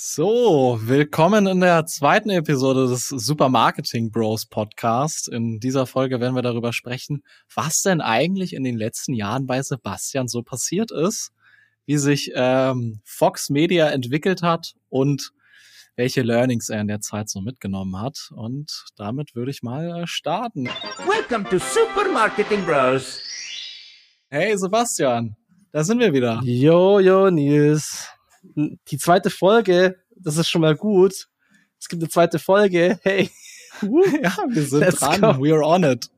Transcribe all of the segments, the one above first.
So, willkommen in der zweiten Episode des Super Marketing Bros Podcast. In dieser Folge werden wir darüber sprechen, was denn eigentlich in den letzten Jahren bei Sebastian so passiert ist, wie sich ähm, Fox Media entwickelt hat und welche Learnings er in der Zeit so mitgenommen hat. Und damit würde ich mal äh, starten. Welcome to Super Marketing Bros. Hey Sebastian, da sind wir wieder. Jo, jo, Nils die zweite Folge, das ist schon mal gut. Es gibt eine zweite Folge. Hey. ja, wir sind Let's dran. Go. We're on it.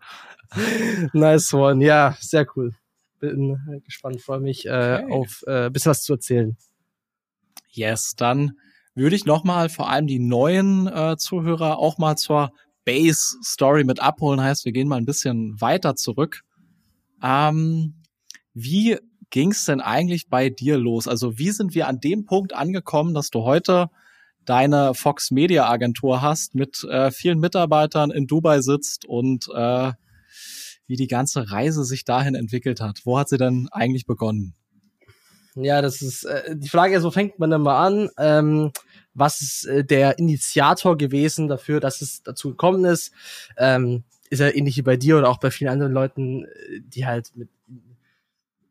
Nice one. Ja, sehr cool. Bin äh, gespannt, freue mich äh, okay. auf äh, bisschen was zu erzählen. Yes, dann würde ich nochmal vor allem die neuen äh, Zuhörer auch mal zur Base Story mit abholen. Heißt, wir gehen mal ein bisschen weiter zurück. Ähm, wie ging es denn eigentlich bei dir los? Also wie sind wir an dem Punkt angekommen, dass du heute deine Fox Media Agentur hast, mit äh, vielen Mitarbeitern in Dubai sitzt und äh, wie die ganze Reise sich dahin entwickelt hat. Wo hat sie denn eigentlich begonnen? Ja, das ist äh, die Frage, so fängt man dann mal an. Ähm, was ist äh, der Initiator gewesen dafür, dass es dazu gekommen ist? Ähm, ist ja ähnlich wie bei dir oder auch bei vielen anderen Leuten, äh, die halt mit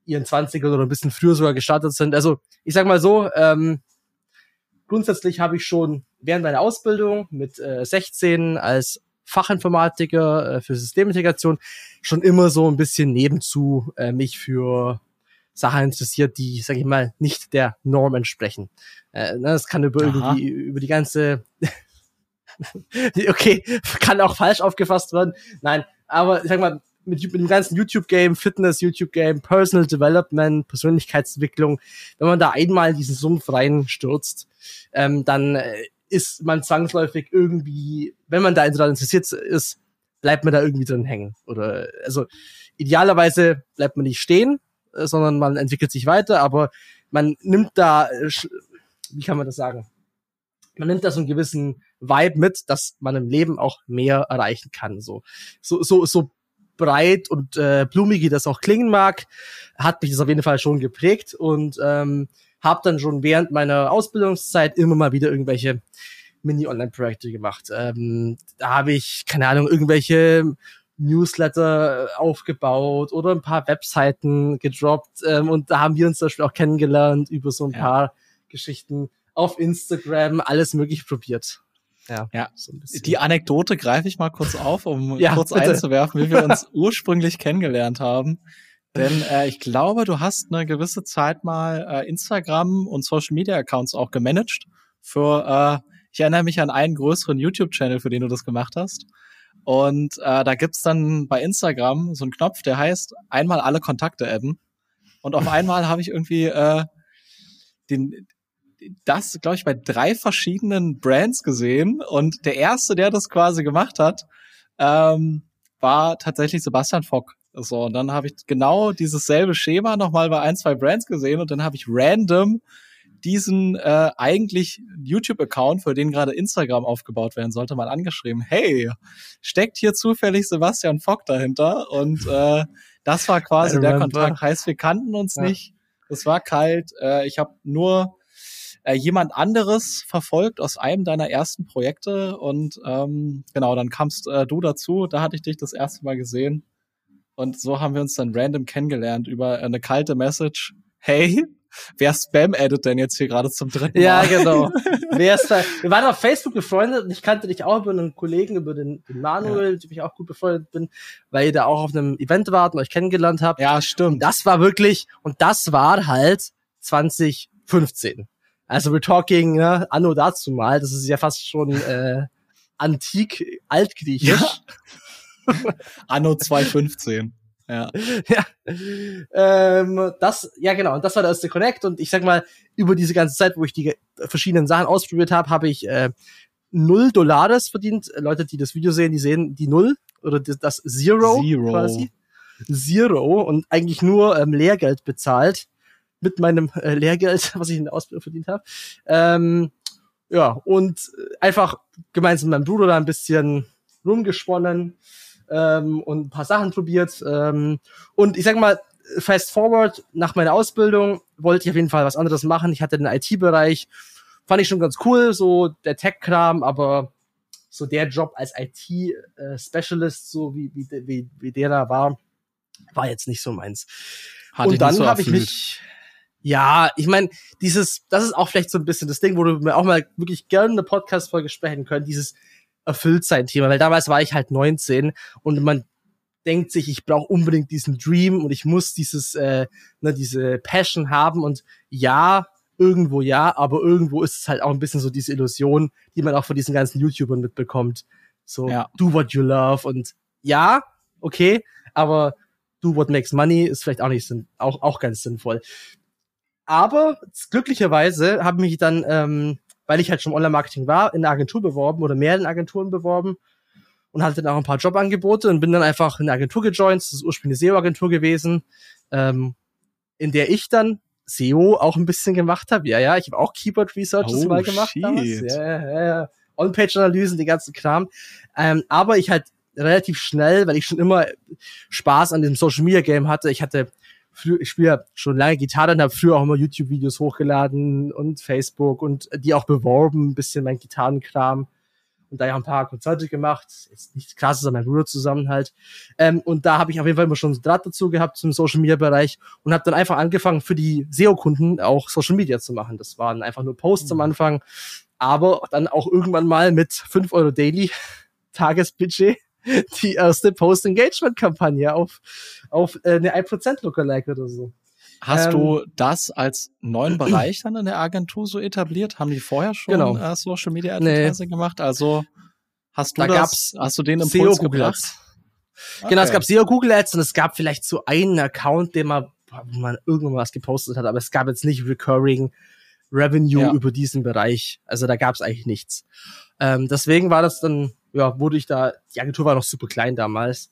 ihren 20ern oder ein bisschen früher sogar gestartet sind. Also ich sag mal so, ähm, grundsätzlich habe ich schon während meiner Ausbildung mit äh, 16 als Fachinformatiker äh, für Systemintegration schon immer so ein bisschen nebenzu äh, mich für Sachen interessiert, die, sag ich mal, nicht der Norm entsprechen. Äh, ne, das kann über, über die, über die ganze okay, kann auch falsch aufgefasst werden. Nein, aber ich sag mal, mit, mit dem ganzen YouTube-Game, Fitness, YouTube-Game, Personal Development, Persönlichkeitsentwicklung, wenn man da einmal in diesen Sumpf reinstürzt, ähm, dann äh, ist man zwangsläufig irgendwie, wenn man da interessiert ist, bleibt man da irgendwie drin hängen. Oder also idealerweise bleibt man nicht stehen, äh, sondern man entwickelt sich weiter, aber man nimmt da, äh, wie kann man das sagen? Man nimmt da so einen gewissen Vibe mit, dass man im Leben auch mehr erreichen kann. So, so, so, so breit und äh, blumig, wie das auch klingen mag, hat mich das auf jeden Fall schon geprägt und ähm, habe dann schon während meiner Ausbildungszeit immer mal wieder irgendwelche Mini-Online-Projekte gemacht. Ähm, da habe ich, keine Ahnung, irgendwelche Newsletter aufgebaut oder ein paar Webseiten gedroppt ähm, und da haben wir uns zum Beispiel auch kennengelernt über so ein ja. paar Geschichten auf Instagram, alles möglich probiert. Ja, ja. So die Anekdote greife ich mal kurz auf, um ja, kurz bitte. einzuwerfen, wie wir uns ursprünglich kennengelernt haben. Denn äh, ich glaube, du hast eine gewisse Zeit mal äh, Instagram und Social Media Accounts auch gemanagt. Für, äh, ich erinnere mich an einen größeren YouTube-Channel, für den du das gemacht hast. Und äh, da gibt's dann bei Instagram so einen Knopf, der heißt einmal alle Kontakte adden. Und auf einmal habe ich irgendwie äh, den, das, glaube ich, bei drei verschiedenen Brands gesehen. Und der erste, der das quasi gemacht hat, ähm, war tatsächlich Sebastian Fock. So, und dann habe ich genau dieses selbe Schema nochmal bei ein, zwei Brands gesehen und dann habe ich random diesen äh, eigentlich YouTube-Account, für den gerade Instagram aufgebaut werden sollte, mal angeschrieben. Hey, steckt hier zufällig Sebastian Fock dahinter? Und äh, das war quasi der Kontakt. Heißt, wir kannten uns ja. nicht. Es war kalt. Äh, ich habe nur äh, jemand anderes verfolgt aus einem deiner ersten Projekte und ähm, genau, dann kamst äh, du dazu, da hatte ich dich das erste Mal gesehen und so haben wir uns dann random kennengelernt über eine kalte Message. Hey, wer Spam edit denn jetzt hier gerade zum dritten Mal? Ja, genau. wer ist da? Wir waren auf Facebook befreundet und ich kannte dich auch über einen Kollegen, über den, den Manuel, ja. dem ich auch gut befreundet bin, weil ihr da auch auf einem Event wart und euch kennengelernt habt. Ja, stimmt. Und das war wirklich, und das war halt 2015. Also we're talking, ne, anno dazu mal, das ist ja fast schon äh, antik altgriechisch. Ja. anno 215. Ja. ja. Ähm, das, ja genau, und das war der erste Connect und ich sag mal, über diese ganze Zeit, wo ich die verschiedenen Sachen ausprobiert habe, habe ich äh, null Dollars verdient. Leute, die das Video sehen, die sehen die Null oder das Zero, Zero. quasi. Zero und eigentlich nur ähm, Lehrgeld bezahlt mit meinem äh, Lehrgeld, was ich in der Ausbildung verdient habe. Ähm, ja, und einfach gemeinsam mit meinem Bruder da ein bisschen rumgesponnen ähm, und ein paar Sachen probiert. Ähm, und ich sag mal, fast forward, nach meiner Ausbildung wollte ich auf jeden Fall was anderes machen. Ich hatte den IT-Bereich fand ich schon ganz cool, so der Tech-Kram, aber so der Job als IT-Specialist, so wie, wie, wie, wie der da war, war jetzt nicht so meins. Hatte und dann habe ich mich, ja, ich meine, dieses, das ist auch vielleicht so ein bisschen das Ding, wo du mir auch mal wirklich gerne eine Podcast-Folge sprechen können, dieses Erfülltsein-Thema, weil damals war ich halt 19 und man denkt sich, ich brauche unbedingt diesen Dream und ich muss dieses, äh, ne, diese Passion haben und ja, irgendwo ja, aber irgendwo ist es halt auch ein bisschen so diese Illusion, die man auch von diesen ganzen YouTubern mitbekommt. So, ja. do what you love und ja, okay, aber do what makes money ist vielleicht auch nicht sinn auch, auch ganz sinnvoll. Aber glücklicherweise habe mich dann, ähm, weil ich halt schon Online-Marketing war, in eine Agentur beworben oder mehreren Agenturen beworben und hatte dann auch ein paar Jobangebote und bin dann einfach in eine Agentur gejoint. Das ist ursprünglich eine SEO-Agentur gewesen, ähm, in der ich dann SEO auch ein bisschen gemacht habe. Ja, ja, ich habe auch Keyword Researches oh, mal gemacht shit. damals. Ja, ja, ja. On-Page-Analysen, die ganzen Kram. Ähm, aber ich halt relativ schnell, weil ich schon immer Spaß an dem Social Media Game hatte. Ich hatte früher, ich spiele ja schon lange Gitarre und habe früher auch immer YouTube-Videos hochgeladen und Facebook und die auch beworben, ein bisschen mein Gitarrenkram und da ja ein paar Konzerte gemacht. Jetzt nicht krass, sondern mein Bruder zusammen halt. Ähm, und da habe ich auf jeden Fall immer schon Draht dazu gehabt zum Social Media Bereich und habe dann einfach angefangen für die SEO-Kunden auch Social Media zu machen. Das waren einfach nur Posts mhm. am Anfang, aber dann auch irgendwann mal mit fünf Euro Daily Tagesbudget die erste Post-Engagement-Kampagne auf, auf äh, eine 1% Lookalike oder so. Hast ähm, du das als neuen Bereich dann in der Agentur so etabliert? Haben die vorher schon genau. äh, Social Media Advertising nee. gemacht? Also hast du da das, hast du den Impuls SEO gebracht? Okay. Genau, es gab SEO Google Ads und es gab vielleicht so einen Account, den man, wo man irgendwann was gepostet hat, aber es gab jetzt nicht recurring Revenue ja. über diesen Bereich. Also da gab es eigentlich nichts. Ähm, deswegen war das dann, ja, wurde ich da, die Agentur war noch super klein damals.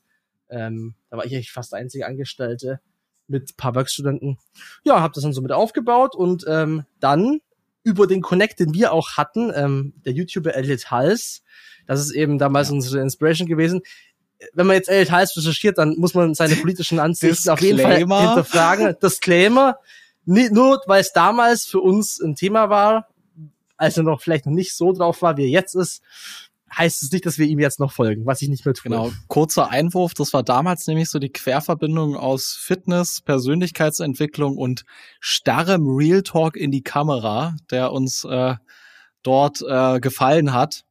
Ähm, da war ich eigentlich fast der einzige Angestellte mit paar Werkstudenten. Ja, habe das dann so mit aufgebaut und ähm, dann über den Connect, den wir auch hatten, ähm, der YouTuber Elliot Hals, das ist eben damals ja. unsere Inspiration gewesen. Wenn man jetzt Elliot Hals recherchiert, dann muss man seine politischen Ansichten auf jeden Fall hinterfragen. Disclaimer, nicht nur weil es damals für uns ein Thema war, als er noch vielleicht noch nicht so drauf war, wie er jetzt ist, heißt es nicht, dass wir ihm jetzt noch folgen, was ich nicht mehr tue. Genau, kurzer Einwurf, das war damals nämlich so die Querverbindung aus Fitness, Persönlichkeitsentwicklung und starrem Real Talk in die Kamera, der uns äh, dort äh, gefallen hat.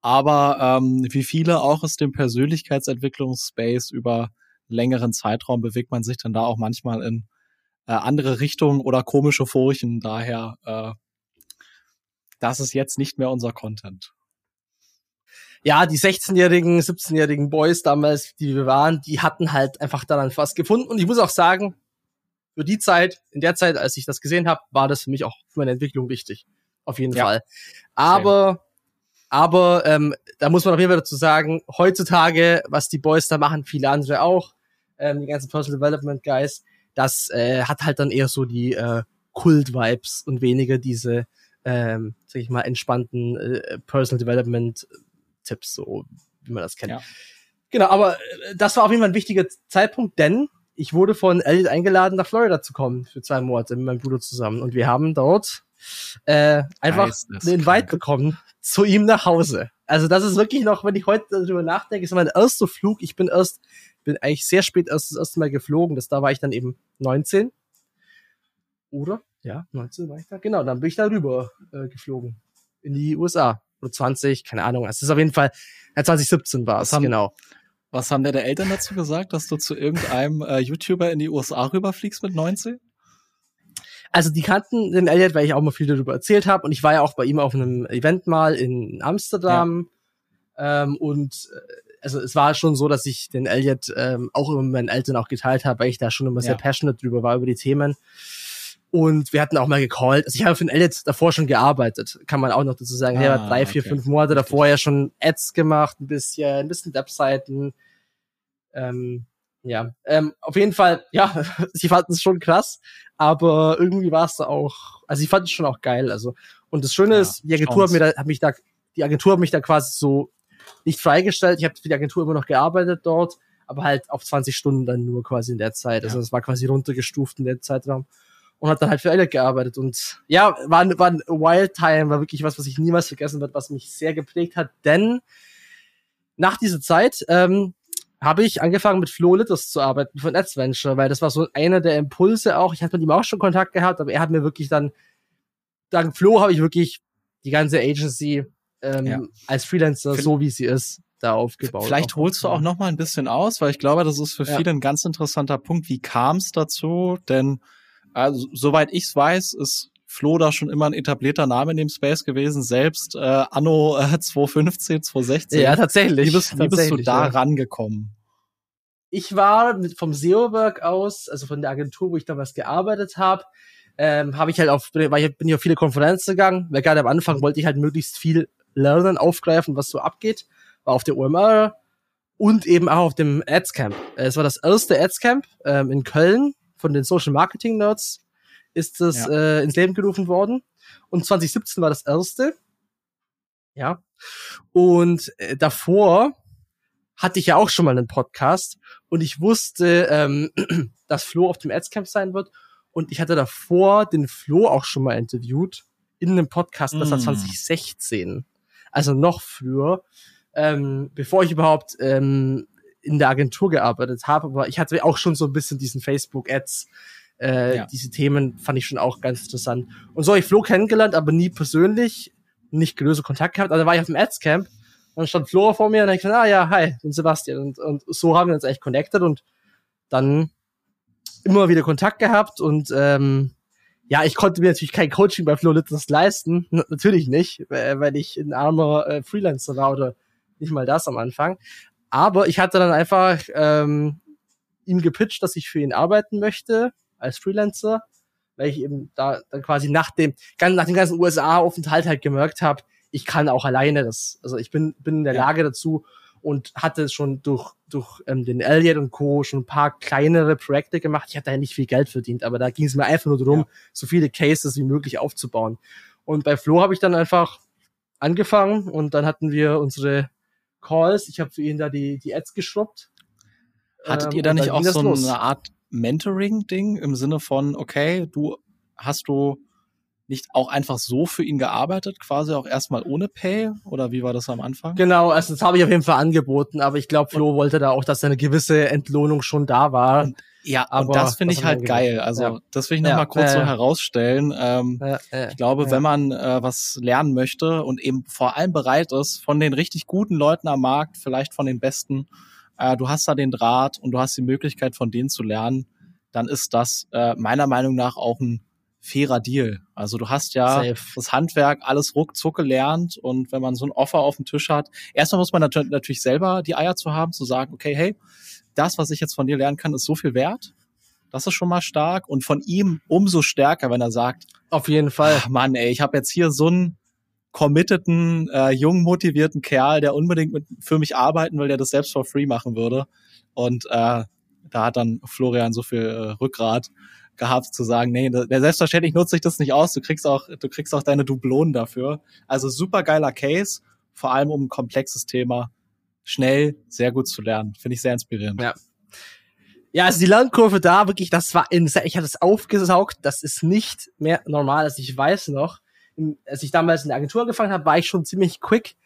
Aber ähm, wie viele auch aus dem Persönlichkeitsentwicklungsspace über längeren Zeitraum bewegt man sich dann da auch manchmal in äh, andere Richtungen oder komische Furchen. Daher, äh, das ist jetzt nicht mehr unser Content ja, die 16-jährigen, 17-jährigen Boys damals, die wir waren, die hatten halt einfach daran was gefunden. Und ich muss auch sagen, für die Zeit, in der Zeit, als ich das gesehen habe, war das für mich auch für meine Entwicklung wichtig. Auf jeden ja. Fall. Aber, Same. aber ähm, da muss man auf jeden Fall dazu sagen, heutzutage, was die Boys da machen, viele andere auch, ähm, die ganzen Personal Development Guys, das äh, hat halt dann eher so die äh, Kult-Vibes und weniger diese, ähm, sag ich mal, entspannten äh, Personal Development Tipps, so wie man das kennt. Ja. Genau, aber äh, das war auf jeden Fall ein wichtiger Zeitpunkt, denn ich wurde von Elliot eingeladen, nach Florida zu kommen für zwei Monate mit meinem Bruder zusammen. Und wir haben dort äh, einfach den Invite bekommen zu ihm nach Hause. Also das ist wirklich noch, wenn ich heute darüber nachdenke, ist mein erster Flug. Ich bin erst, bin eigentlich sehr spät erst das erste Mal geflogen. Das, da war ich dann eben 19. Oder? Ja, 19 war ich da. Genau, dann bin ich da rüber äh, geflogen. In die USA oder 20, keine Ahnung. Es ist auf jeden Fall, ja, 2017 war es, genau. Was haben deine Eltern dazu gesagt, dass du zu irgendeinem äh, YouTuber in die USA rüberfliegst mit 19? Also die kannten den Elliot, weil ich auch mal viel darüber erzählt habe und ich war ja auch bei ihm auf einem Event mal in Amsterdam ja. ähm, und äh, also es war schon so, dass ich den Elliot ähm, auch immer mit meinen Eltern auch geteilt habe, weil ich da schon immer ja. sehr passionate drüber war über die Themen. Und wir hatten auch mal gecallt. Also ich habe für den Elliot davor schon gearbeitet, kann man auch noch dazu sagen. Ah, er hat drei, vier, okay. fünf Monate davor ja schon Ads gemacht, ein bisschen, ein bisschen Webseiten. Ähm, ja, ähm, auf jeden Fall, ja, sie fanden es schon krass, aber irgendwie war es da auch, also ich fand es schon auch geil. Also und das Schöne ja, ist, die Agentur hat, mir da, hat mich da, die Agentur hat mich da quasi so nicht freigestellt. Ich habe für die Agentur immer noch gearbeitet dort, aber halt auf 20 Stunden dann nur quasi in der Zeit. Also es war quasi runtergestuft in der Zeitraum. Und hat dann halt für Elliot gearbeitet. Und ja, war, war ein Wild Time, war wirklich was, was ich niemals vergessen wird, was mich sehr geprägt hat. Denn nach dieser Zeit ähm, habe ich angefangen mit Flo Litters zu arbeiten von Adventure, weil das war so einer der Impulse auch. Ich hatte mit ihm auch schon Kontakt gehabt, aber er hat mir wirklich dann, dank Flo habe ich wirklich die ganze Agency ähm, ja. als Freelancer, so wie sie ist, da aufgebaut. Vielleicht holst du auch noch mal ein bisschen aus, weil ich glaube, das ist für ja. viele ein ganz interessanter Punkt. Wie kam es dazu? Denn also, soweit ich es weiß, ist Flo da schon immer ein etablierter Name in dem Space gewesen, selbst äh, anno äh, 2015, 2016. Ja, tatsächlich. Wie bist, wie bist du da ja. rangekommen? Ich war mit, vom SEO-Work aus, also von der Agentur, wo ich damals gearbeitet habe, ähm, habe ich halt auf, weil ich bin ja auf viele Konferenzen gegangen, weil gerade am Anfang wollte ich halt möglichst viel lernen, aufgreifen, was so abgeht. War auf der OMR und eben auch auf dem Ads-Camp. Es war das erste Ads-Camp ähm, in Köln von den Social Marketing Nerds ist das ja. äh, ins Leben gerufen worden. Und 2017 war das erste. Ja. Und äh, davor hatte ich ja auch schon mal einen Podcast und ich wusste, ähm, dass Flo auf dem Adscamp sein wird. Und ich hatte davor den Flo auch schon mal interviewt in einem Podcast, das war 2016. Also noch früher, ähm, bevor ich überhaupt ähm, in der Agentur gearbeitet habe. Aber ich hatte auch schon so ein bisschen diesen Facebook-Ads äh, ja. Diese Themen fand ich schon auch ganz interessant. Und so habe ich Flo kennengelernt, aber nie persönlich, nicht größer Kontakt gehabt. Also war ich auf dem Ads-Camp und dann stand Flo vor mir und ich gesagt, ah ja, hi, ich bin Sebastian. Und, und so haben wir uns echt connected und dann immer wieder Kontakt gehabt und ähm, ja, ich konnte mir natürlich kein Coaching bei Flo Litters leisten. Natürlich nicht, weil ich ein armer äh, Freelancer war oder nicht mal das am Anfang. Aber ich hatte dann einfach ähm, ihm gepitcht, dass ich für ihn arbeiten möchte als Freelancer, weil ich eben da dann quasi nach dem, nach dem ganzen USA-Aufenthalt halt gemerkt habe, ich kann auch alleine das. Also ich bin, bin in der ja. Lage dazu und hatte schon durch, durch ähm, den Elliot und Co. schon ein paar kleinere Projekte gemacht. Ich hatte ja nicht viel Geld verdient, aber da ging es mir einfach nur darum, ja. so viele Cases wie möglich aufzubauen. Und bei Flo habe ich dann einfach angefangen und dann hatten wir unsere Calls. Ich habe für ihn da die, die Ads geschrubbt. Hattet ähm, ihr da nicht auch so los. eine Art Mentoring-Ding im Sinne von, okay, du hast du nicht auch einfach so für ihn gearbeitet, quasi auch erstmal ohne Pay? Oder wie war das am Anfang? Genau, also das habe ich auf jeden Fall angeboten, aber ich glaube, Flo wollte da auch, dass eine gewisse Entlohnung schon da war. Und, ja, aber und das finde ich halt geil. Also ja. das will ich noch ja, kurz ja, so herausstellen. Ähm, ich glaube, wenn man äh, was lernen möchte und eben vor allem bereit ist, von den richtig guten Leuten am Markt, vielleicht von den besten, äh, du hast da den Draht und du hast die Möglichkeit, von denen zu lernen, dann ist das äh, meiner Meinung nach auch ein fairer Deal. Also du hast ja Safe. das Handwerk alles ruckzuck gelernt und wenn man so ein Offer auf dem Tisch hat, erstmal muss man nat natürlich selber die Eier zu haben, zu sagen, okay, hey, das, was ich jetzt von dir lernen kann, ist so viel wert. Das ist schon mal stark und von ihm umso stärker, wenn er sagt, auf jeden Fall, Mann, ey, ich habe jetzt hier so einen committeden, äh, jung motivierten Kerl, der unbedingt mit, für mich arbeiten will, der das selbst for free machen würde. Und äh, da hat dann Florian so viel äh, Rückgrat gehabt zu sagen, nee, der selbstverständlich nutze ich das nicht aus, du kriegst auch, du kriegst auch deine Dublonen dafür. Also super geiler Case, vor allem um ein komplexes Thema schnell sehr gut zu lernen. Finde ich sehr inspirierend. Ja. Ja, also die Lernkurve da wirklich, das war in, ich hatte es aufgesaugt, das ist nicht mehr normal, als ich weiß noch als ich damals in der Agentur angefangen habe, war ich schon ziemlich quick.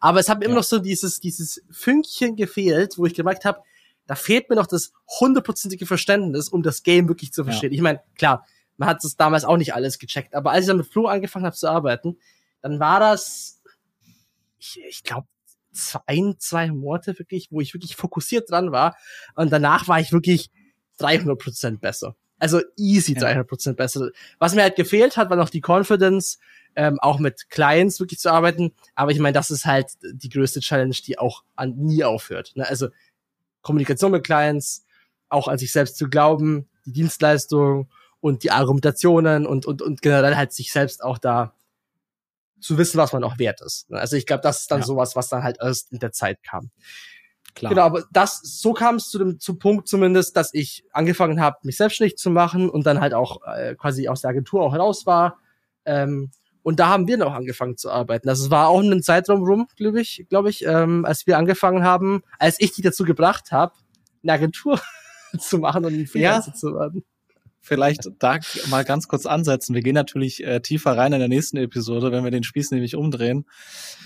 Aber es hat mir ja. immer noch so dieses, dieses Fünkchen gefehlt, wo ich gemerkt habe, da fehlt mir noch das hundertprozentige Verständnis, um das Game wirklich zu verstehen. Ja. Ich meine, klar, man hat das damals auch nicht alles gecheckt, aber als ich dann mit Flo angefangen habe zu arbeiten, dann war das, ich, ich glaube, ein, zwei Monate wirklich, wo ich wirklich fokussiert dran war. Und danach war ich wirklich 300 Prozent besser. Also easy 300 Prozent besser. Was mir halt gefehlt hat, war noch die Confidence, ähm, auch mit Clients wirklich zu arbeiten. Aber ich meine, das ist halt die größte Challenge, die auch an, nie aufhört. Ne? Also Kommunikation mit Clients, auch an sich selbst zu glauben, die Dienstleistung und die Argumentationen und, und, und generell halt sich selbst auch da zu wissen, was man auch wert ist. Ne? Also ich glaube, das ist dann ja. sowas, was dann halt erst in der Zeit kam. Klar. Genau, aber das, so kam es zu dem zu Punkt zumindest, dass ich angefangen habe, mich selbstständig zu machen und dann halt auch äh, quasi aus der Agentur auch heraus war. Ähm, und da haben wir noch angefangen zu arbeiten. Das war auch einen Zeitraum rum, glaube ich, glaube ich, ähm, als wir angefangen haben, als ich die dazu gebracht habe, eine Agentur zu machen und ein Freelancer ja. zu werden. vielleicht da mal ganz kurz ansetzen. Wir gehen natürlich äh, tiefer rein in der nächsten Episode, wenn wir den Spieß nämlich umdrehen.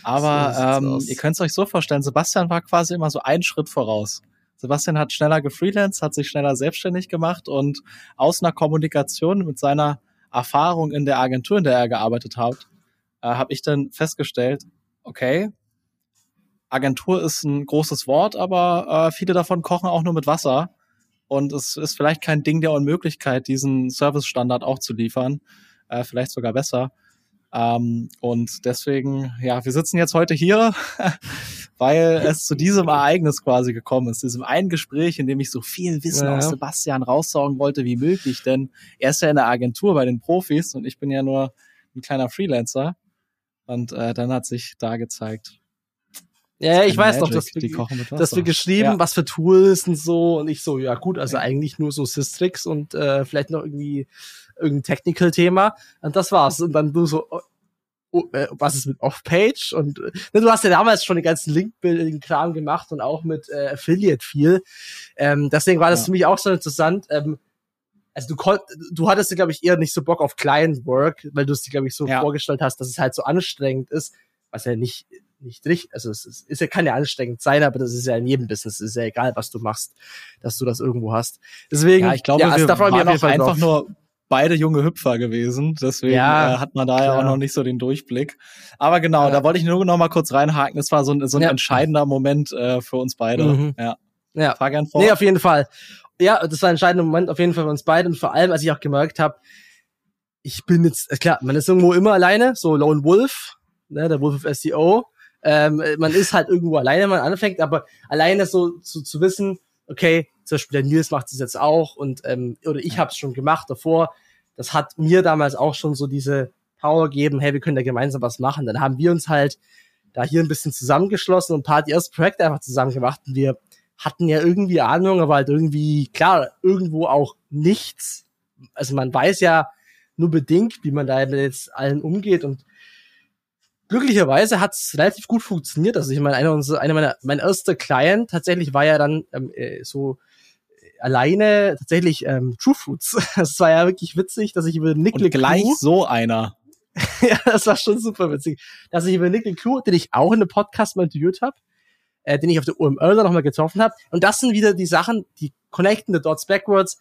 Aber so ähm, ihr könnt es euch so vorstellen, Sebastian war quasi immer so einen Schritt voraus. Sebastian hat schneller gefreelanced, hat sich schneller selbstständig gemacht und aus einer Kommunikation mit seiner Erfahrung in der Agentur, in der er gearbeitet hat, äh, habe ich dann festgestellt, okay, Agentur ist ein großes Wort, aber äh, viele davon kochen auch nur mit Wasser. Und es ist vielleicht kein Ding der Unmöglichkeit, diesen Service-Standard auch zu liefern. Äh, vielleicht sogar besser. Ähm, und deswegen, ja, wir sitzen jetzt heute hier, weil es zu diesem Ereignis quasi gekommen ist, diesem einen Gespräch, in dem ich so viel Wissen ja. aus Sebastian raussaugen wollte wie möglich, denn er ist ja in der Agentur bei den Profis und ich bin ja nur ein kleiner Freelancer. Und äh, dann hat sich da gezeigt, ja, ich weiß Magic, noch, dass wir, dass wir geschrieben, ja. was für Tools und so. Und ich so, ja gut, also ja. eigentlich nur so Systrix und äh, vielleicht noch irgendwie irgendein Technical-Thema. Und das war's. Und dann du so, oh, oh, äh, was ist mit Off-Page? Und äh, ne, du hast ja damals schon den ganzen Link-Building-Kram gemacht und auch mit äh, Affiliate viel. Ähm, deswegen war das ja. für mich auch so interessant. Ähm, also du konnt, du hattest, glaube ich, eher nicht so Bock auf Client Work, weil du es dir, glaube ich, so ja. vorgestellt hast, dass es halt so anstrengend ist, was ja nicht nicht richtig, also es ist, ist ja kann ja anstrengend sein, aber das ist ja in jedem Business, es ist ja egal, was du machst, dass du das irgendwo hast. Deswegen, ja, ich glaube, ja, wir waren auf einfach drauf. nur beide junge Hüpfer gewesen, deswegen ja, äh, hat man da klar. ja auch noch nicht so den Durchblick. Aber genau, ja. da wollte ich nur noch mal kurz reinhaken. Es war so ein, so ein ja. entscheidender Moment äh, für uns beide. Mhm. Ja. Ja. Fahr gern vor. Nee, auf jeden Fall. Ja, das war ein entscheidender Moment auf jeden Fall für uns beide und vor allem, als ich auch gemerkt habe, ich bin jetzt, klar, man ist irgendwo immer alleine, so Lone Wolf, ne, der Wolf of SEO. Ähm, man ist halt irgendwo alleine, wenn man anfängt, aber alleine so zu, zu wissen, okay, zum Beispiel der Nils macht es jetzt auch und ähm, oder ich habe es schon gemacht davor. Das hat mir damals auch schon so diese Power gegeben, hey, wir können da gemeinsam was machen. Dann haben wir uns halt da hier ein bisschen zusammengeschlossen und ein paar die ersten Projekte einfach zusammen gemacht und wir hatten ja irgendwie Ahnung, aber halt irgendwie, klar, irgendwo auch nichts. Also man weiß ja nur bedingt, wie man da mit jetzt allen umgeht und glücklicherweise hat es relativ gut funktioniert. Also ich meine, einer, unserer, einer meiner, mein erster Client tatsächlich war ja dann ähm, äh, so alleine tatsächlich ähm, True Fruits. Das war ja wirklich witzig, dass ich über Nick Und gleich so einer. ja, das war schon super witzig. Dass ich über Nick LeClue, den ich auch in einem Podcast mal interviewt habe, äh, den ich auf der UML dann nochmal getroffen habe. Und das sind wieder die Sachen, die connecten the dots backwards.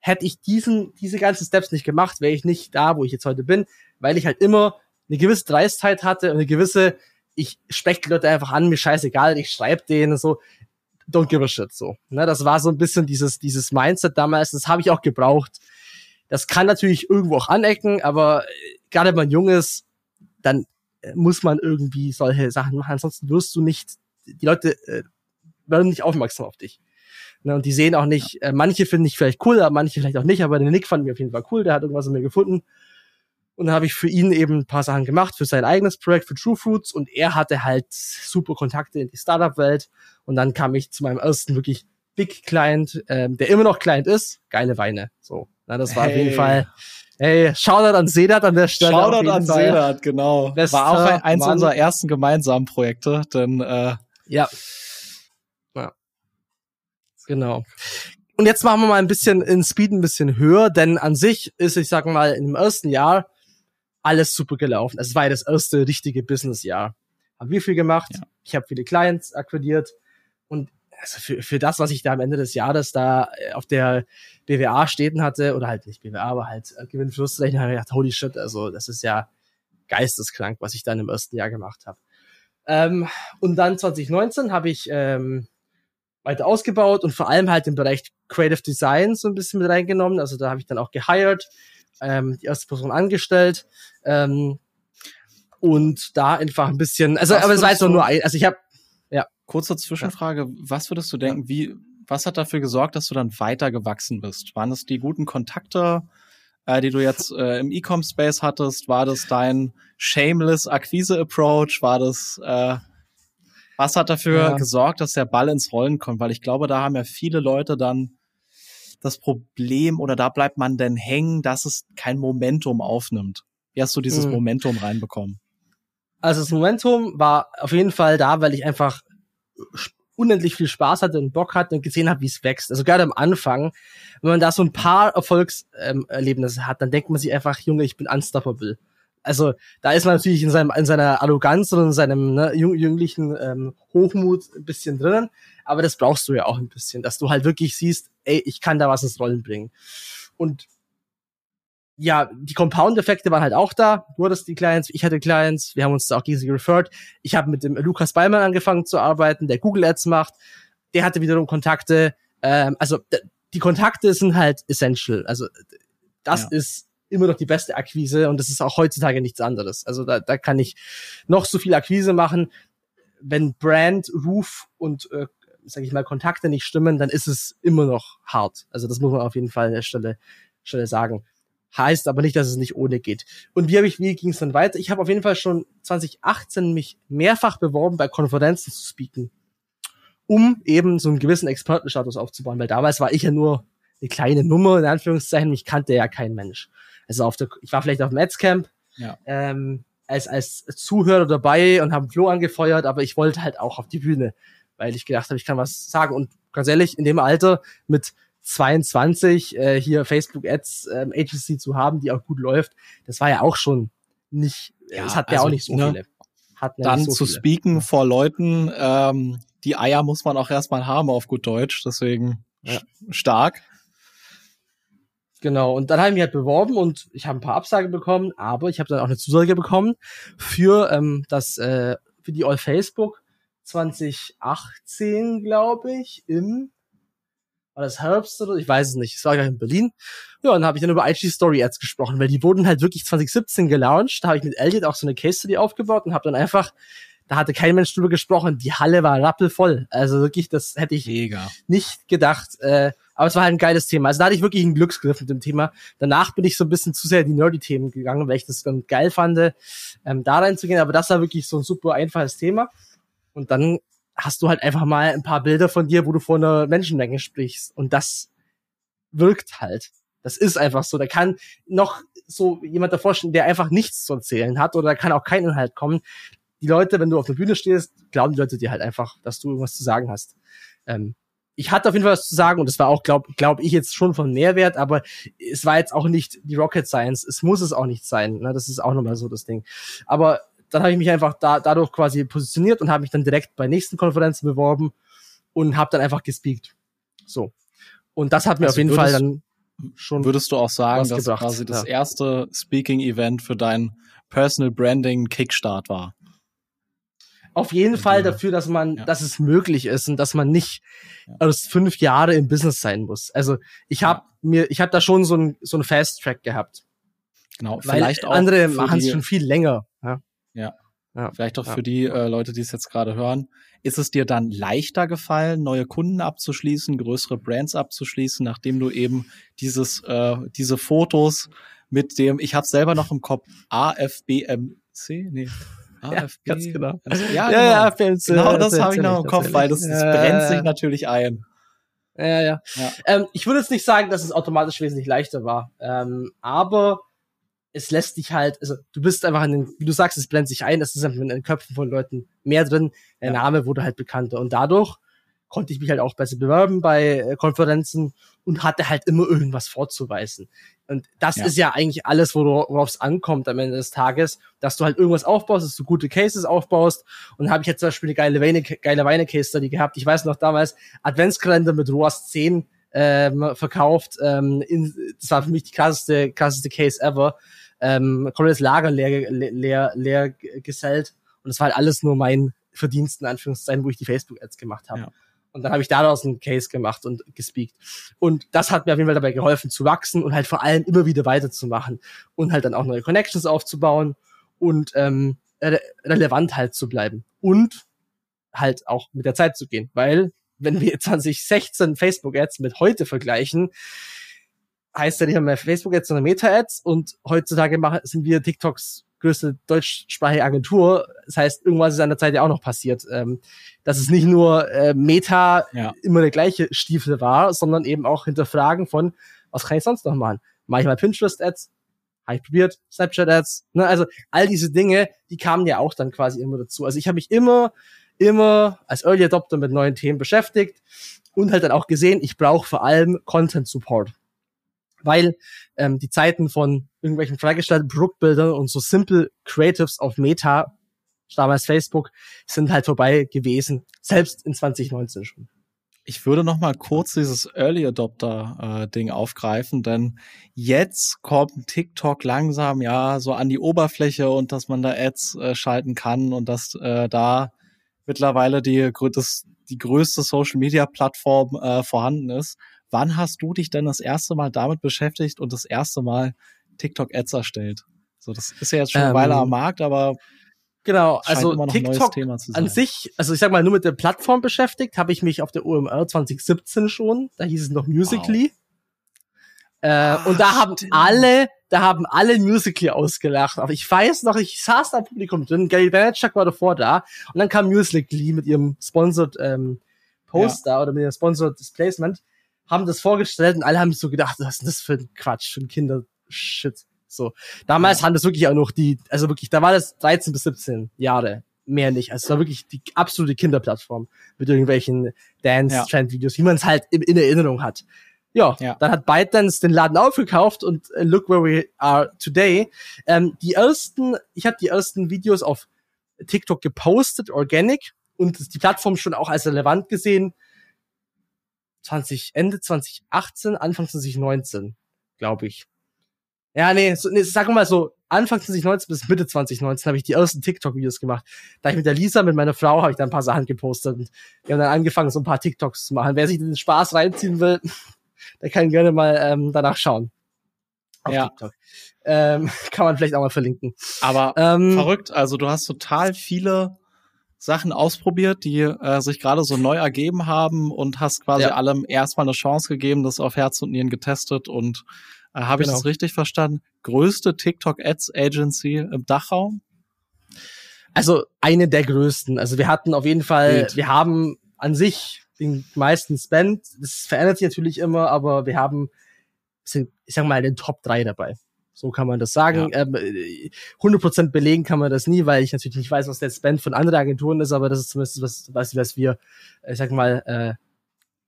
Hätte ich diesen, diese ganzen Steps nicht gemacht, wäre ich nicht da, wo ich jetzt heute bin, weil ich halt immer eine gewisse Dreistheit hatte und eine gewisse, ich spreche die Leute einfach an, mir scheißegal, ich schreibe denen so, don't give a shit, so. Ne, das war so ein bisschen dieses, dieses Mindset damals, das habe ich auch gebraucht. Das kann natürlich irgendwo auch anecken, aber äh, gerade wenn man jung ist, dann äh, muss man irgendwie solche Sachen machen, ansonsten wirst du nicht, die Leute äh, werden nicht aufmerksam auf dich. Ne, und die sehen auch nicht, äh, manche finden ich vielleicht cool, aber manche vielleicht auch nicht, aber den Nick fand mir auf jeden Fall cool, der hat irgendwas in mir gefunden. Und dann habe ich für ihn eben ein paar Sachen gemacht, für sein eigenes Projekt, für True Fruits. Und er hatte halt super Kontakte in die Startup-Welt. Und dann kam ich zu meinem ersten wirklich Big Client, ähm, der immer noch Client ist. Geile Weine. So, na, das war hey. auf jeden Fall. Hey, Shoutout an Sedat an der Stelle. Shoutout an Fall. Sedat, genau. Bester war auch eins Mann. unserer ersten gemeinsamen Projekte, denn äh, ja. ja. Genau. Und jetzt machen wir mal ein bisschen in Speed ein bisschen höher, denn an sich ist, ich sag mal, im ersten Jahr alles super gelaufen. Es war ja das erste richtige Businessjahr. Haben wir viel gemacht. Ja. Ich habe viele Clients akquiriert und also für, für das, was ich da am Ende des Jahres da äh, auf der BWA stehen hatte, oder halt nicht BWA, aber halt äh, Gewinnverlustrechnung, habe ich gedacht, holy shit, also das ist ja geisteskrank, was ich dann im ersten Jahr gemacht habe. Ähm, und dann 2019 habe ich ähm, weiter ausgebaut und vor allem halt im Bereich Creative Design so ein bisschen mit reingenommen. Also da habe ich dann auch gehired ähm, die erste Person angestellt. Ähm, und da einfach ein bisschen, also was aber es war jetzt nur ein, also ich habe ja. Kurze Zwischenfrage, was würdest du denken, ja. wie, was hat dafür gesorgt, dass du dann weiter gewachsen bist? Waren es die guten Kontakte, äh, die du jetzt äh, im E-Com-Space hattest? War das dein shameless Akquise-Approach? War das, äh, was hat dafür ja. gesorgt, dass der Ball ins Rollen kommt? Weil ich glaube, da haben ja viele Leute dann das Problem oder da bleibt man denn hängen, dass es kein Momentum aufnimmt? Wie hast du dieses mhm. Momentum reinbekommen? Also das Momentum war auf jeden Fall da, weil ich einfach unendlich viel Spaß hatte und Bock hatte und gesehen habe, wie es wächst. Also gerade am Anfang, wenn man da so ein paar Erfolgserlebnisse hat, dann denkt man sich einfach, Junge, ich bin unstoppable. Also da ist man natürlich in, seinem, in seiner Arroganz und in seinem ne, jünglichen ähm, Hochmut ein bisschen drinnen, aber das brauchst du ja auch ein bisschen, dass du halt wirklich siehst, ey, ich kann da was ins Rollen bringen. Und ja, die Compound-Effekte waren halt auch da. Du hattest die Clients, ich hatte Clients, wir haben uns da auch gegenseitig referred. Ich habe mit dem Lukas Beimann angefangen zu arbeiten, der Google Ads macht. Der hatte wiederum Kontakte. Ähm, also die Kontakte sind halt essential. Also das ja. ist immer noch die beste Akquise und das ist auch heutzutage nichts anderes. Also da, da kann ich noch so viel Akquise machen. Wenn Brand, Ruf und äh, sage ich mal Kontakte nicht stimmen, dann ist es immer noch hart. Also das muss man auf jeden Fall an der Stelle, Stelle sagen. Heißt aber nicht, dass es nicht ohne geht. Und wie habe ich, wie ging es dann weiter? Ich habe auf jeden Fall schon 2018 mich mehrfach beworben, bei Konferenzen zu speaken, um eben so einen gewissen Expertenstatus aufzubauen, weil damals war ich ja nur eine kleine Nummer, in Anführungszeichen, mich kannte ja kein Mensch. Also auf der, ich war vielleicht auf dem Adscamp, ja. ähm, als, als Zuhörer dabei und habe Flo angefeuert, aber ich wollte halt auch auf die Bühne, weil ich gedacht habe, ich kann was sagen. Und ganz ehrlich, in dem Alter mit 22 äh, hier Facebook Ads ähm, Agency zu haben, die auch gut läuft, das war ja auch schon nicht, ja, es hat ja also, auch nicht so ne, viele. Hat dann so zu viele. speaken vor Leuten, ähm, die Eier muss man auch erstmal haben auf gut Deutsch, deswegen ja. stark. Genau, und dann habe ich mich halt beworben und ich habe ein paar Absagen bekommen, aber ich habe dann auch eine Zusage bekommen für ähm, das äh, für die All Facebook 2018, glaube ich, im war das Herbst oder ich weiß es nicht. Es war gleich in Berlin. Ja, und dann habe ich dann über IG Story Ads gesprochen, weil die wurden halt wirklich 2017 gelauncht. Da habe ich mit Elliot auch so eine Case Study aufgebaut und habe dann einfach da hatte kein Mensch drüber gesprochen. Die Halle war rappelvoll. Also wirklich, das hätte ich Mega. nicht gedacht. Äh, aber es war halt ein geiles Thema. Also da hatte ich wirklich einen Glücksgriff mit dem Thema. Danach bin ich so ein bisschen zu sehr in die Nerdy-Themen gegangen, weil ich das dann geil fand, ähm, da reinzugehen. Aber das war wirklich so ein super einfaches Thema. Und dann hast du halt einfach mal ein paar Bilder von dir, wo du vor einer Menschenmenge sprichst. Und das wirkt halt. Das ist einfach so. Da kann noch so jemand davor stehen, der einfach nichts zu erzählen hat oder da kann auch kein Inhalt kommen. Die Leute, wenn du auf der Bühne stehst, glauben die Leute dir halt einfach, dass du irgendwas zu sagen hast. Ähm, ich hatte auf jeden Fall was zu sagen und das war auch, glaube glaub ich, jetzt schon von Mehrwert, aber es war jetzt auch nicht die Rocket Science. Es muss es auch nicht sein. Ne? Das ist auch nochmal so das Ding. Aber dann habe ich mich einfach da, dadurch quasi positioniert und habe mich dann direkt bei nächsten Konferenzen beworben und habe dann einfach gespeakt. So. Und das hat mir also auf jeden würdest, Fall dann schon. Würdest du auch sagen, dass gebracht, quasi das ja. erste Speaking-Event für dein Personal Branding Kickstart war? Auf jeden ja, Fall dafür, dass man, ja. dass es möglich ist und dass man nicht aus fünf Jahre im Business sein muss. Also ich habe mir, ich habe da schon so ein so ein Fast Track gehabt. Genau, Weil vielleicht auch andere machen es schon viel länger. Ja. Ja. Vielleicht auch ja. für die äh, Leute, die es jetzt gerade hören. Ist es dir dann leichter gefallen, neue Kunden abzuschließen, größere Brands abzuschließen, nachdem du eben dieses, äh, diese Fotos mit dem, ich habe selber noch im Kopf, AFBMC? Nee. AFB. Ja, ganz genau. Ja, ja, genau. ja genau das, das habe ich noch im Kopf, weil das, das brennt sich natürlich ein. Ja, ja. ja. Ähm, ich würde jetzt nicht sagen, dass es automatisch wesentlich leichter war. Ähm, aber es lässt dich halt, also du bist einfach in den, wie du sagst, es blendet sich ein, es ist einfach in den Köpfen von Leuten mehr drin, der ja. Name wurde halt bekannter und dadurch konnte ich mich halt auch besser bewerben bei äh, Konferenzen und hatte halt immer irgendwas vorzuweisen. Und das ja. ist ja eigentlich alles, worauf es ankommt am Ende des Tages, dass du halt irgendwas aufbaust, dass du gute Cases aufbaust. Und habe ich jetzt zum Beispiel eine geile Weine, geile Weine-Case-Study gehabt. Ich weiß noch damals, Adventskalender mit ROAS 10 ähm, verkauft. Ähm, in, das war für mich die krasseste, krasseste Case ever ähm, komplettes Lager leer, leer, leer gesellt. Und das war halt alles nur mein Verdienst, in Anführungszeichen, wo ich die Facebook-Ads gemacht habe. Ja. Und dann habe ich daraus einen Case gemacht und gespeakt. Und das hat mir auf jeden Fall dabei geholfen zu wachsen und halt vor allem immer wieder weiterzumachen und halt dann auch neue Connections aufzubauen und ähm, re relevant halt zu bleiben. Und halt auch mit der Zeit zu gehen. Weil, wenn wir 2016 Facebook-Ads mit heute vergleichen, heißt ja nicht mehr Facebook-Ads, sondern Meta-Ads und heutzutage machen, sind wir TikToks größte deutschsprachige Agentur. Das heißt, irgendwas ist an der Zeit ja auch noch passiert, ähm, dass es nicht nur äh, Meta ja. immer der gleiche Stiefel war, sondern eben auch hinterfragen von, was kann ich sonst noch machen? Mache ich mal Pinterest-Ads? Habe ich probiert? Snapchat-Ads? Ne? Also all diese Dinge, die kamen ja auch dann quasi immer dazu. Also ich habe mich immer immer als Early Adopter mit neuen Themen beschäftigt und halt dann auch gesehen, ich brauche vor allem Content Support. Weil ähm, die Zeiten von irgendwelchen freigestellten Produktbildern und so Simple Creatives auf Meta, damals Facebook, sind halt vorbei gewesen, selbst in 2019 schon. Ich würde noch mal kurz dieses Early Adopter äh, Ding aufgreifen, denn jetzt kommt TikTok langsam ja so an die Oberfläche und dass man da Ads äh, schalten kann und dass äh, da mittlerweile die, das, die größte Social Media Plattform äh, vorhanden ist. Wann hast du dich denn das erste Mal damit beschäftigt und das erste Mal TikTok Ads erstellt? So, das ist ja jetzt schon eine Weile am ähm, Markt, aber Genau, also TikTok an sich, also ich sag mal, nur mit der Plattform beschäftigt, habe ich mich auf der UMR 2017 schon, da hieß es noch Musically. Wow. Äh, ah, und da haben stimmt. alle, da haben alle Musically ausgelacht. Aber ich weiß noch, ich saß da im Publikum drin, Gary Vaynerchuk war davor da und dann kam Musically mit ihrem Sponsored ähm, Poster ja. oder mit ihrem Sponsored Displacement, haben das vorgestellt und alle haben so gedacht, was ist denn das für ein Quatsch, für ein Kindershit. So. Damals ja. haben das wirklich auch noch die, also wirklich, da war das 13 bis 17 Jahre. Mehr nicht. Also es war wirklich die absolute Kinderplattform mit irgendwelchen Dance-Trend-Videos, wie man es halt in, in, Erinnerung hat. Ja, ja, dann hat ByteDance den Laden aufgekauft und uh, look where we are today. Ähm, die ersten, ich habe die ersten Videos auf TikTok gepostet, organic, und die Plattform schon auch als relevant gesehen. 20, Ende 2018, Anfang 2019, glaube ich. Ja, nee, so, nee, wir mal so, Anfang 2019 bis Mitte 2019 habe ich die ersten TikTok-Videos gemacht. Da ich mit der Lisa, mit meiner Frau, habe ich da ein paar Sachen gepostet und wir haben dann angefangen, so ein paar TikToks zu machen. Wer sich den Spaß reinziehen will, der kann gerne mal ähm, danach schauen. Auf ja. TikTok. Ähm, kann man vielleicht auch mal verlinken. Aber ähm, verrückt, also du hast total viele Sachen ausprobiert, die äh, sich gerade so neu ergeben haben und hast quasi ja. allem erstmal eine Chance gegeben, das auf Herz und Nieren getestet und äh, Habe genau. ich das richtig verstanden? Größte TikTok Ads Agency im Dachraum? Also eine der größten. Also wir hatten auf jeden Fall, Bild. wir haben an sich den meisten Spend. Das verändert sich natürlich immer, aber wir haben, sind, ich sag mal, den Top 3 dabei. So kann man das sagen. Ja. Ähm, 100% belegen kann man das nie, weil ich natürlich nicht weiß, was der Spend von anderen Agenturen ist, aber das ist zumindest was, was, was wir, ich sag mal, äh,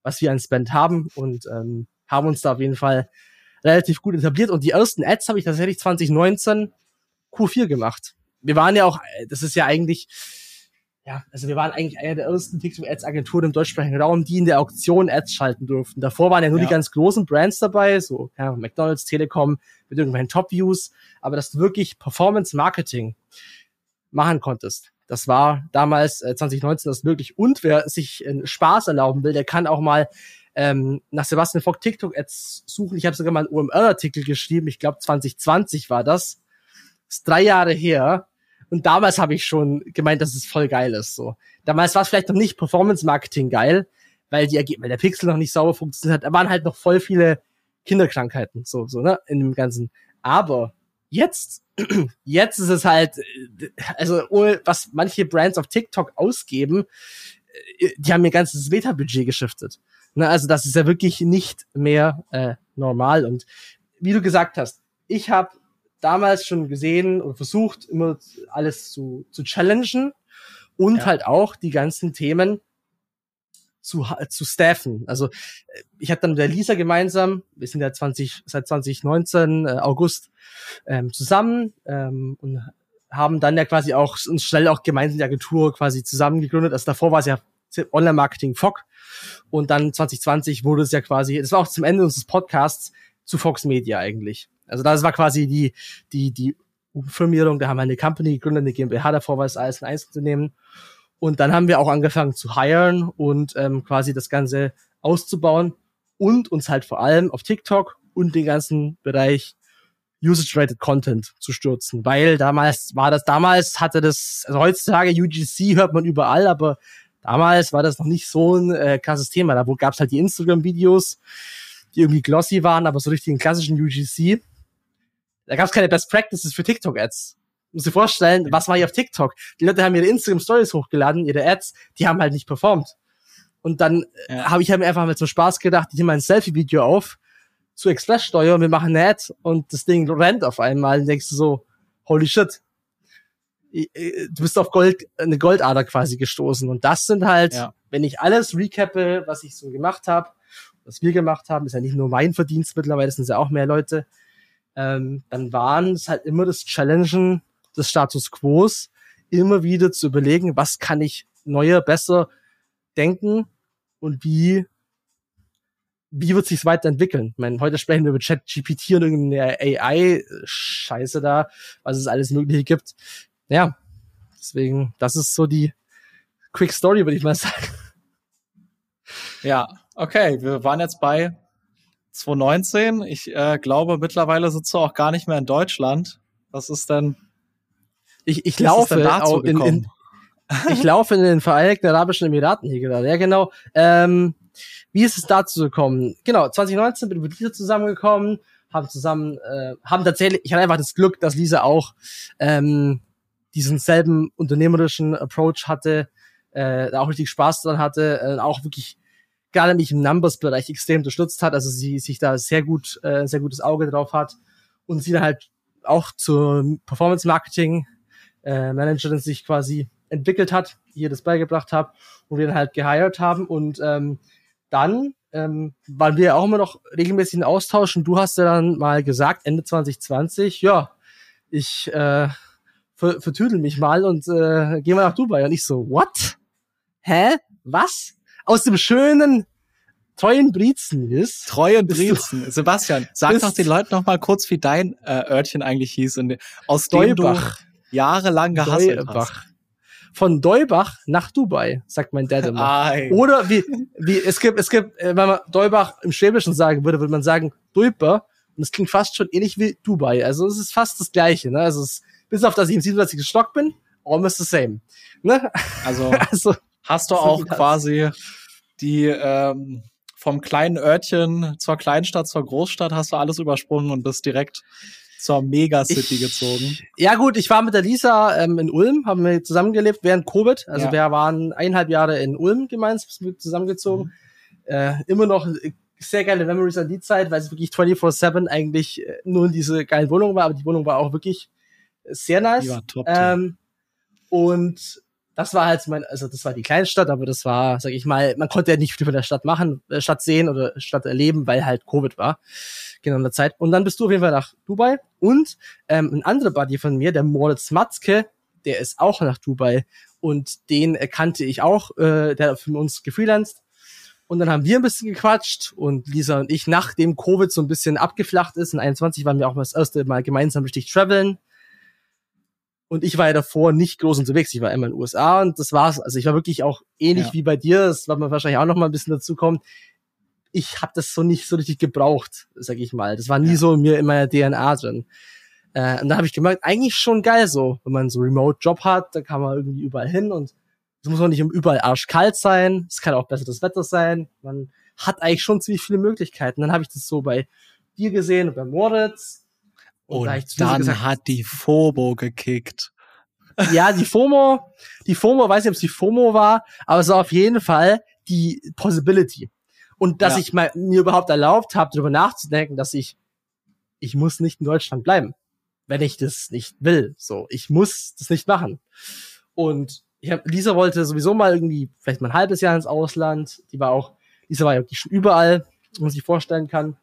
was wir an Spend haben und ähm, haben uns da auf jeden Fall relativ gut etabliert. Und die ersten Ads habe ich tatsächlich 2019 Q4 gemacht. Wir waren ja auch, das ist ja eigentlich, ja, also wir waren eigentlich einer der ersten TikTok-Ads-Agenturen im deutschsprachigen Raum, die in der Auktion Ads schalten durften. Davor waren ja nur ja. die ganz großen Brands dabei, so ja, McDonalds, Telekom mit irgendwelchen Top-Views, aber dass du wirklich Performance-Marketing machen konntest. Das war damals äh, 2019 das möglich. Und wer sich äh, Spaß erlauben will, der kann auch mal ähm, nach Sebastian Vogt TikTok-Ads suchen. Ich habe sogar mal einen OMR-Artikel geschrieben, ich glaube 2020 war das. das ist drei Jahre her. Und damals habe ich schon gemeint, dass es voll geil ist. So. Damals war es vielleicht noch nicht Performance-Marketing geil, weil, die, weil der Pixel noch nicht sauber funktioniert hat. Da waren halt noch voll viele Kinderkrankheiten, so, so, ne, in dem Ganzen. Aber jetzt, jetzt ist es halt, also, was manche Brands auf TikTok ausgeben, äh, die haben ihr ganzes Meta-Budget geschiftet. Ne, also das ist ja wirklich nicht mehr äh, normal. Und wie du gesagt hast, ich habe damals schon gesehen und versucht, immer alles zu, zu challengen und ja. halt auch die ganzen Themen zu, zu staffen. Also äh, ich habe dann mit der Lisa gemeinsam, wir sind ja 20, seit 2019 äh, August ähm, zusammen ähm, und haben dann ja quasi auch uns schnell auch gemeinsam die Agentur quasi zusammen gegründet. Also davor war es ja Online-Marketing FOC und dann 2020 wurde es ja quasi, das war auch zum Ende unseres Podcasts zu Fox Media eigentlich. Also das war quasi die, die, die Firmierung, da haben wir eine Company gegründet, eine GmbH, davor war es alles ein Einzelunternehmen. Und dann haben wir auch angefangen zu hiren und ähm, quasi das Ganze auszubauen und uns halt vor allem auf TikTok und den ganzen Bereich Usage-Rated Content zu stürzen, weil damals war das, damals hatte das, also heutzutage UGC hört man überall, aber Damals war das noch nicht so ein äh, krasses Thema. Da gab es halt die Instagram-Videos, die irgendwie glossy waren, aber so richtig einen klassischen UGC. Da gab es keine Best Practices für TikTok-Ads. Muss dir vorstellen, was war hier auf TikTok? Die Leute haben ihre Instagram-Stories hochgeladen, ihre Ads, die haben halt nicht performt. Und dann äh, ja. habe ich halt mir einfach mal zum Spaß gedacht, ich nehme ein Selfie-Video auf zu Express-Steuer und wir machen eine Ad und das Ding rennt auf einmal und denkst du so, holy shit. du bist auf Gold, eine Goldader quasi gestoßen. Und das sind halt, ja. wenn ich alles recappe, was ich so gemacht habe, was wir gemacht haben, ist ja nicht nur mein Verdienst mittlerweile, sind ja auch mehr Leute, ähm, dann waren es halt immer das Challengen des Status Quos, immer wieder zu überlegen, was kann ich neuer, besser denken und wie wie wird sich's weiterentwickeln? Ich meine, heute sprechen wir über ChatGPT und irgendeine AI-Scheiße da, was es alles Mögliche gibt. Ja, deswegen, das ist so die Quick Story, würde ich mal sagen. Ja, okay, wir waren jetzt bei 2019. Ich äh, glaube, mittlerweile sitzt du auch gar nicht mehr in Deutschland. Was ist denn? Ich, ich laufe auch in, in, ich laufe in den Vereinigten Arabischen Emiraten hier gerade. Ja, genau. Ähm, wie ist es dazu gekommen? Genau, 2019 bin ich mit Lisa zusammengekommen, haben zusammen, äh, haben tatsächlich, ich hatte einfach das Glück, dass Lisa auch ähm, diesen selben unternehmerischen Approach hatte, äh, auch richtig Spaß dran hatte, äh, auch wirklich gerade mich im Numbers-Bereich extrem unterstützt hat, also sie sich da sehr gut, äh, sehr gutes Auge drauf hat und sie dann halt auch zur Performance-Marketing äh, Managerin sich quasi entwickelt hat, ihr das beigebracht habe und wir dann halt geheiert haben und ähm, dann ähm, waren wir auch immer noch regelmäßig in Austausch und du hast ja dann mal gesagt, Ende 2020, ja, ich äh, ver vertüdel mich mal und äh, geh mal nach Dubai. Und ich so, what? Hä? Was? Aus dem schönen treuen Briezen ist. Treuen Briezen. Sebastian, sag doch den Leuten noch mal kurz, wie dein äh, Örtchen eigentlich hieß, und aus Deubach. jahrelang gehasselt Deubach. hast von Deubach nach Dubai, sagt mein Dad immer. Oder wie, wie, es gibt, es gibt, äh, wenn man Deubach im Schwäbischen sagen würde, würde man sagen Deuper. Und es klingt fast schon ähnlich wie Dubai. Also es ist fast das Gleiche, ne? Also es, bis auf, dass ich im 27. Stock bin, almost the same. Ne? Also, also hast du auch quasi die, ähm, vom kleinen Örtchen zur Kleinstadt zur Großstadt hast du alles übersprungen und bist direkt zur Megacity ich, gezogen. Ja gut, ich war mit der Lisa ähm, in Ulm, haben wir zusammengelebt während Covid. Also ja. wir waren eineinhalb Jahre in Ulm gemeinsam zusammengezogen. Mhm. Äh, immer noch sehr geile Memories an die Zeit, weil es wirklich 24-7 eigentlich äh, nur in diese geilen Wohnung war, aber die Wohnung war auch wirklich sehr nice. Die war top. Ähm, und das war halt mein, also das war die Kleinstadt, aber das war, sag ich mal, man konnte ja nicht viel von der Stadt machen, äh, Stadt sehen oder Stadt erleben, weil halt Covid war genau in der Zeit. Und dann bist du auf jeden Fall nach Dubai. Und ähm, ein anderer Buddy von mir, der Moritz Matzke, der ist auch nach Dubai. Und den kannte ich auch, äh, der hat für uns gefreelanced. Und dann haben wir ein bisschen gequatscht und Lisa und ich, nachdem Covid so ein bisschen abgeflacht ist, in 21 waren wir auch mal das erste Mal gemeinsam richtig traveln. Und ich war ja davor nicht groß unterwegs. Ich war immer in den USA und das war's. Also ich war wirklich auch ähnlich ja. wie bei dir. Das wird man wahrscheinlich auch noch mal ein bisschen dazu kommen ich habe das so nicht so richtig gebraucht, sag ich mal. Das war nie ja. so in mir in meiner DNA drin. Äh, und da habe ich gemerkt, eigentlich schon geil so, wenn man so Remote-Job hat, da kann man irgendwie überall hin und es muss auch nicht überall arschkalt sein, es kann auch besseres Wetter sein. Man hat eigentlich schon ziemlich viele Möglichkeiten. Dann habe ich das so bei dir gesehen und bei Moritz. Und, und dann gesagt, hat die FOMO gekickt. Ja, die FOMO, die FOMO, weiß nicht, ob es die FOMO war, aber es war auf jeden Fall die Possibility. Und dass ja. ich mal, mir überhaupt erlaubt habe, darüber nachzudenken, dass ich, ich muss nicht in Deutschland bleiben, wenn ich das nicht will. So, ich muss das nicht machen. Und ich hab, Lisa wollte sowieso mal irgendwie vielleicht mal ein halbes Jahr ins Ausland. Die war auch, Lisa war ja wirklich schon überall, wo man sich vorstellen kann.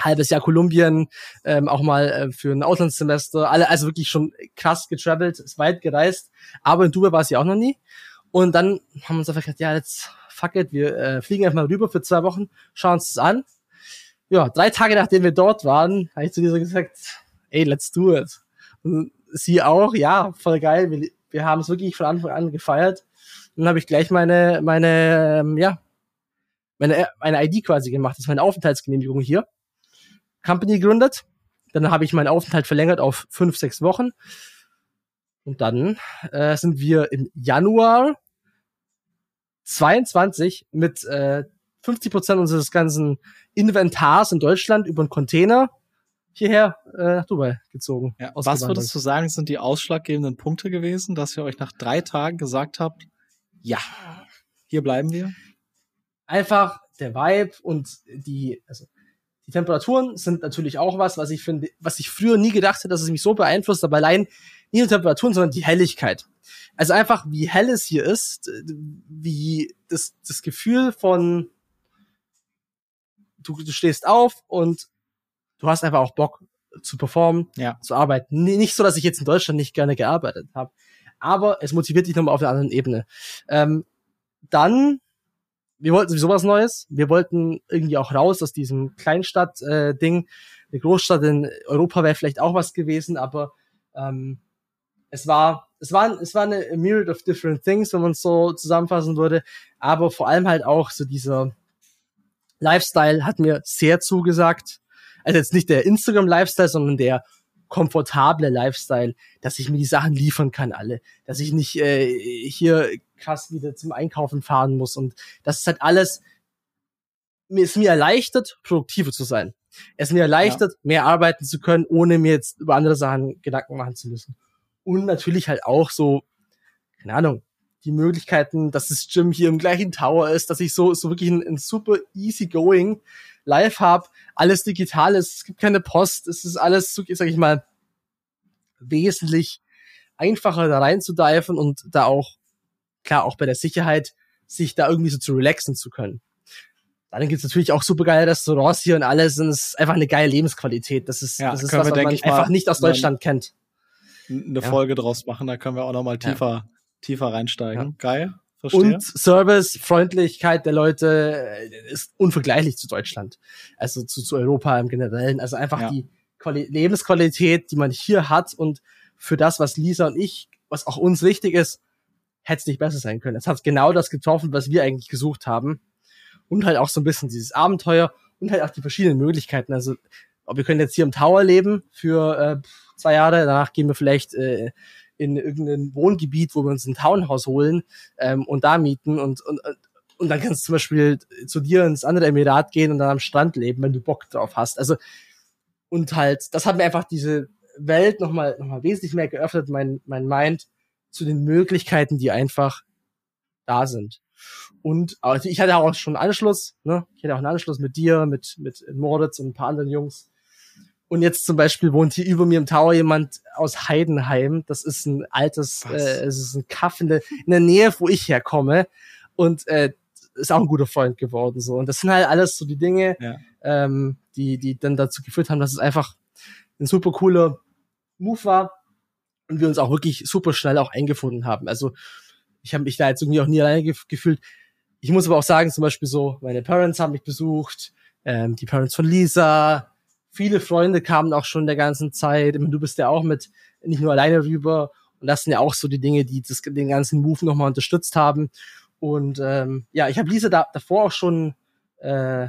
Halbes Jahr Kolumbien, ähm, auch mal äh, für ein Auslandssemester. Alle, also wirklich schon krass getravelt, ist weit gereist. Aber in Dubai war sie auch noch nie. Und dann haben wir uns einfach gedacht, ja, jetzt fuck it, wir äh, fliegen einfach mal rüber für zwei Wochen, schauen uns das an. Ja, drei Tage nachdem wir dort waren, habe ich zu dieser gesagt, ey, let's do it. Und sie auch, ja, voll geil. Wir, wir haben es wirklich von Anfang an gefeiert. Und dann habe ich gleich meine, meine, ähm, ja, meine, meine ID quasi gemacht. Das ist meine Aufenthaltsgenehmigung hier. Company gegründet. Dann habe ich meinen Aufenthalt verlängert auf fünf, sechs Wochen. Und dann äh, sind wir im Januar 22 mit äh, 50 Prozent unseres ganzen Inventars in Deutschland über einen Container hierher äh, nach Dubai gezogen. Ja, was würdest du sagen, sind die ausschlaggebenden Punkte gewesen, dass ihr euch nach drei Tagen gesagt habt, ja, hier bleiben wir? Einfach der Vibe und die, also die Temperaturen sind natürlich auch was, was ich finde, was ich früher nie gedacht hätte, dass es mich so beeinflusst, aber allein nicht nur Temperaturen, sondern die Helligkeit. Also einfach, wie hell es hier ist, wie das, das Gefühl von, du, du stehst auf und du hast einfach auch Bock zu performen, ja. zu arbeiten. Nicht so, dass ich jetzt in Deutschland nicht gerne gearbeitet habe, aber es motiviert dich nochmal auf einer anderen Ebene. Ähm, dann, wir wollten sowieso was Neues. Wir wollten irgendwie auch raus aus diesem Kleinstadt-Ding. Äh, Eine Großstadt in Europa wäre vielleicht auch was gewesen, aber ähm, es war, es war, es war eine myriad of different things, wenn man es so zusammenfassen würde. Aber vor allem halt auch so dieser Lifestyle hat mir sehr zugesagt. Also jetzt nicht der Instagram-Lifestyle, sondern der komfortable Lifestyle, dass ich mir die Sachen liefern kann alle, dass ich nicht äh, hier krass wieder zum Einkaufen fahren muss und das ist halt alles mir ist mir erleichtert, produktiver zu sein. Es mir erleichtert, ja. mehr arbeiten zu können, ohne mir jetzt über andere Sachen Gedanken machen zu müssen. Und natürlich halt auch so, keine Ahnung, die Möglichkeiten, dass das Gym hier im gleichen Tower ist, dass ich so, so wirklich ein, ein super easy going live habe, alles digital ist, es gibt keine Post, es ist alles, sag ich mal, wesentlich einfacher da reinzudiven und da auch, klar, auch bei der Sicherheit, sich da irgendwie so zu relaxen zu können. Dann gibt's natürlich auch super geile Restaurants hier und alles und es ist einfach eine geile Lebensqualität. Das ist, ja, das ist was, was man einfach nicht aus Deutschland kennt. Eine ja. Folge draus machen, da können wir auch noch mal tiefer, ja. tiefer reinsteigen. Geil. Verstehe. Und Service, Freundlichkeit der Leute äh, ist unvergleichlich zu Deutschland. Also zu, zu Europa im Generellen. Also einfach ja. die Quali Lebensqualität, die man hier hat und für das, was Lisa und ich, was auch uns wichtig ist, hätte es nicht besser sein können. Es hat genau das getroffen, was wir eigentlich gesucht haben. Und halt auch so ein bisschen dieses Abenteuer und halt auch die verschiedenen Möglichkeiten. Also wir können jetzt hier im Tower leben für äh, zwei Jahre, danach gehen wir vielleicht äh, in irgendein Wohngebiet, wo wir uns ein Townhouse holen ähm, und da mieten und, und, und dann kannst du zum Beispiel zu dir ins andere Emirat gehen und dann am Strand leben, wenn du Bock drauf hast. Also und halt, das hat mir einfach diese Welt nochmal noch mal wesentlich mehr geöffnet, mein, mein Mind zu den Möglichkeiten, die einfach da sind. Und also ich hatte auch schon einen Anschluss, ne? Ich hatte auch einen Anschluss mit dir, mit, mit Moritz und ein paar anderen Jungs. Und jetzt zum Beispiel wohnt hier über mir im Tower jemand aus Heidenheim. Das ist ein altes, äh, es ist ein Kaff in der, in der Nähe, wo ich herkomme. Und äh, ist auch ein guter Freund geworden. so Und das sind halt alles so die Dinge, ja. ähm, die, die dann dazu geführt haben, dass es einfach ein super cooler Move war und wir uns auch wirklich super schnell auch eingefunden haben. Also ich habe mich da jetzt irgendwie auch nie alleine gef gefühlt. Ich muss aber auch sagen, zum Beispiel so, meine Parents haben mich besucht, ähm, die Parents von Lisa, viele Freunde kamen auch schon der ganzen Zeit. Du bist ja auch mit nicht nur alleine rüber. Und das sind ja auch so die Dinge, die das, den ganzen Move nochmal unterstützt haben. Und ähm, ja, ich habe Lisa da, davor auch schon, äh,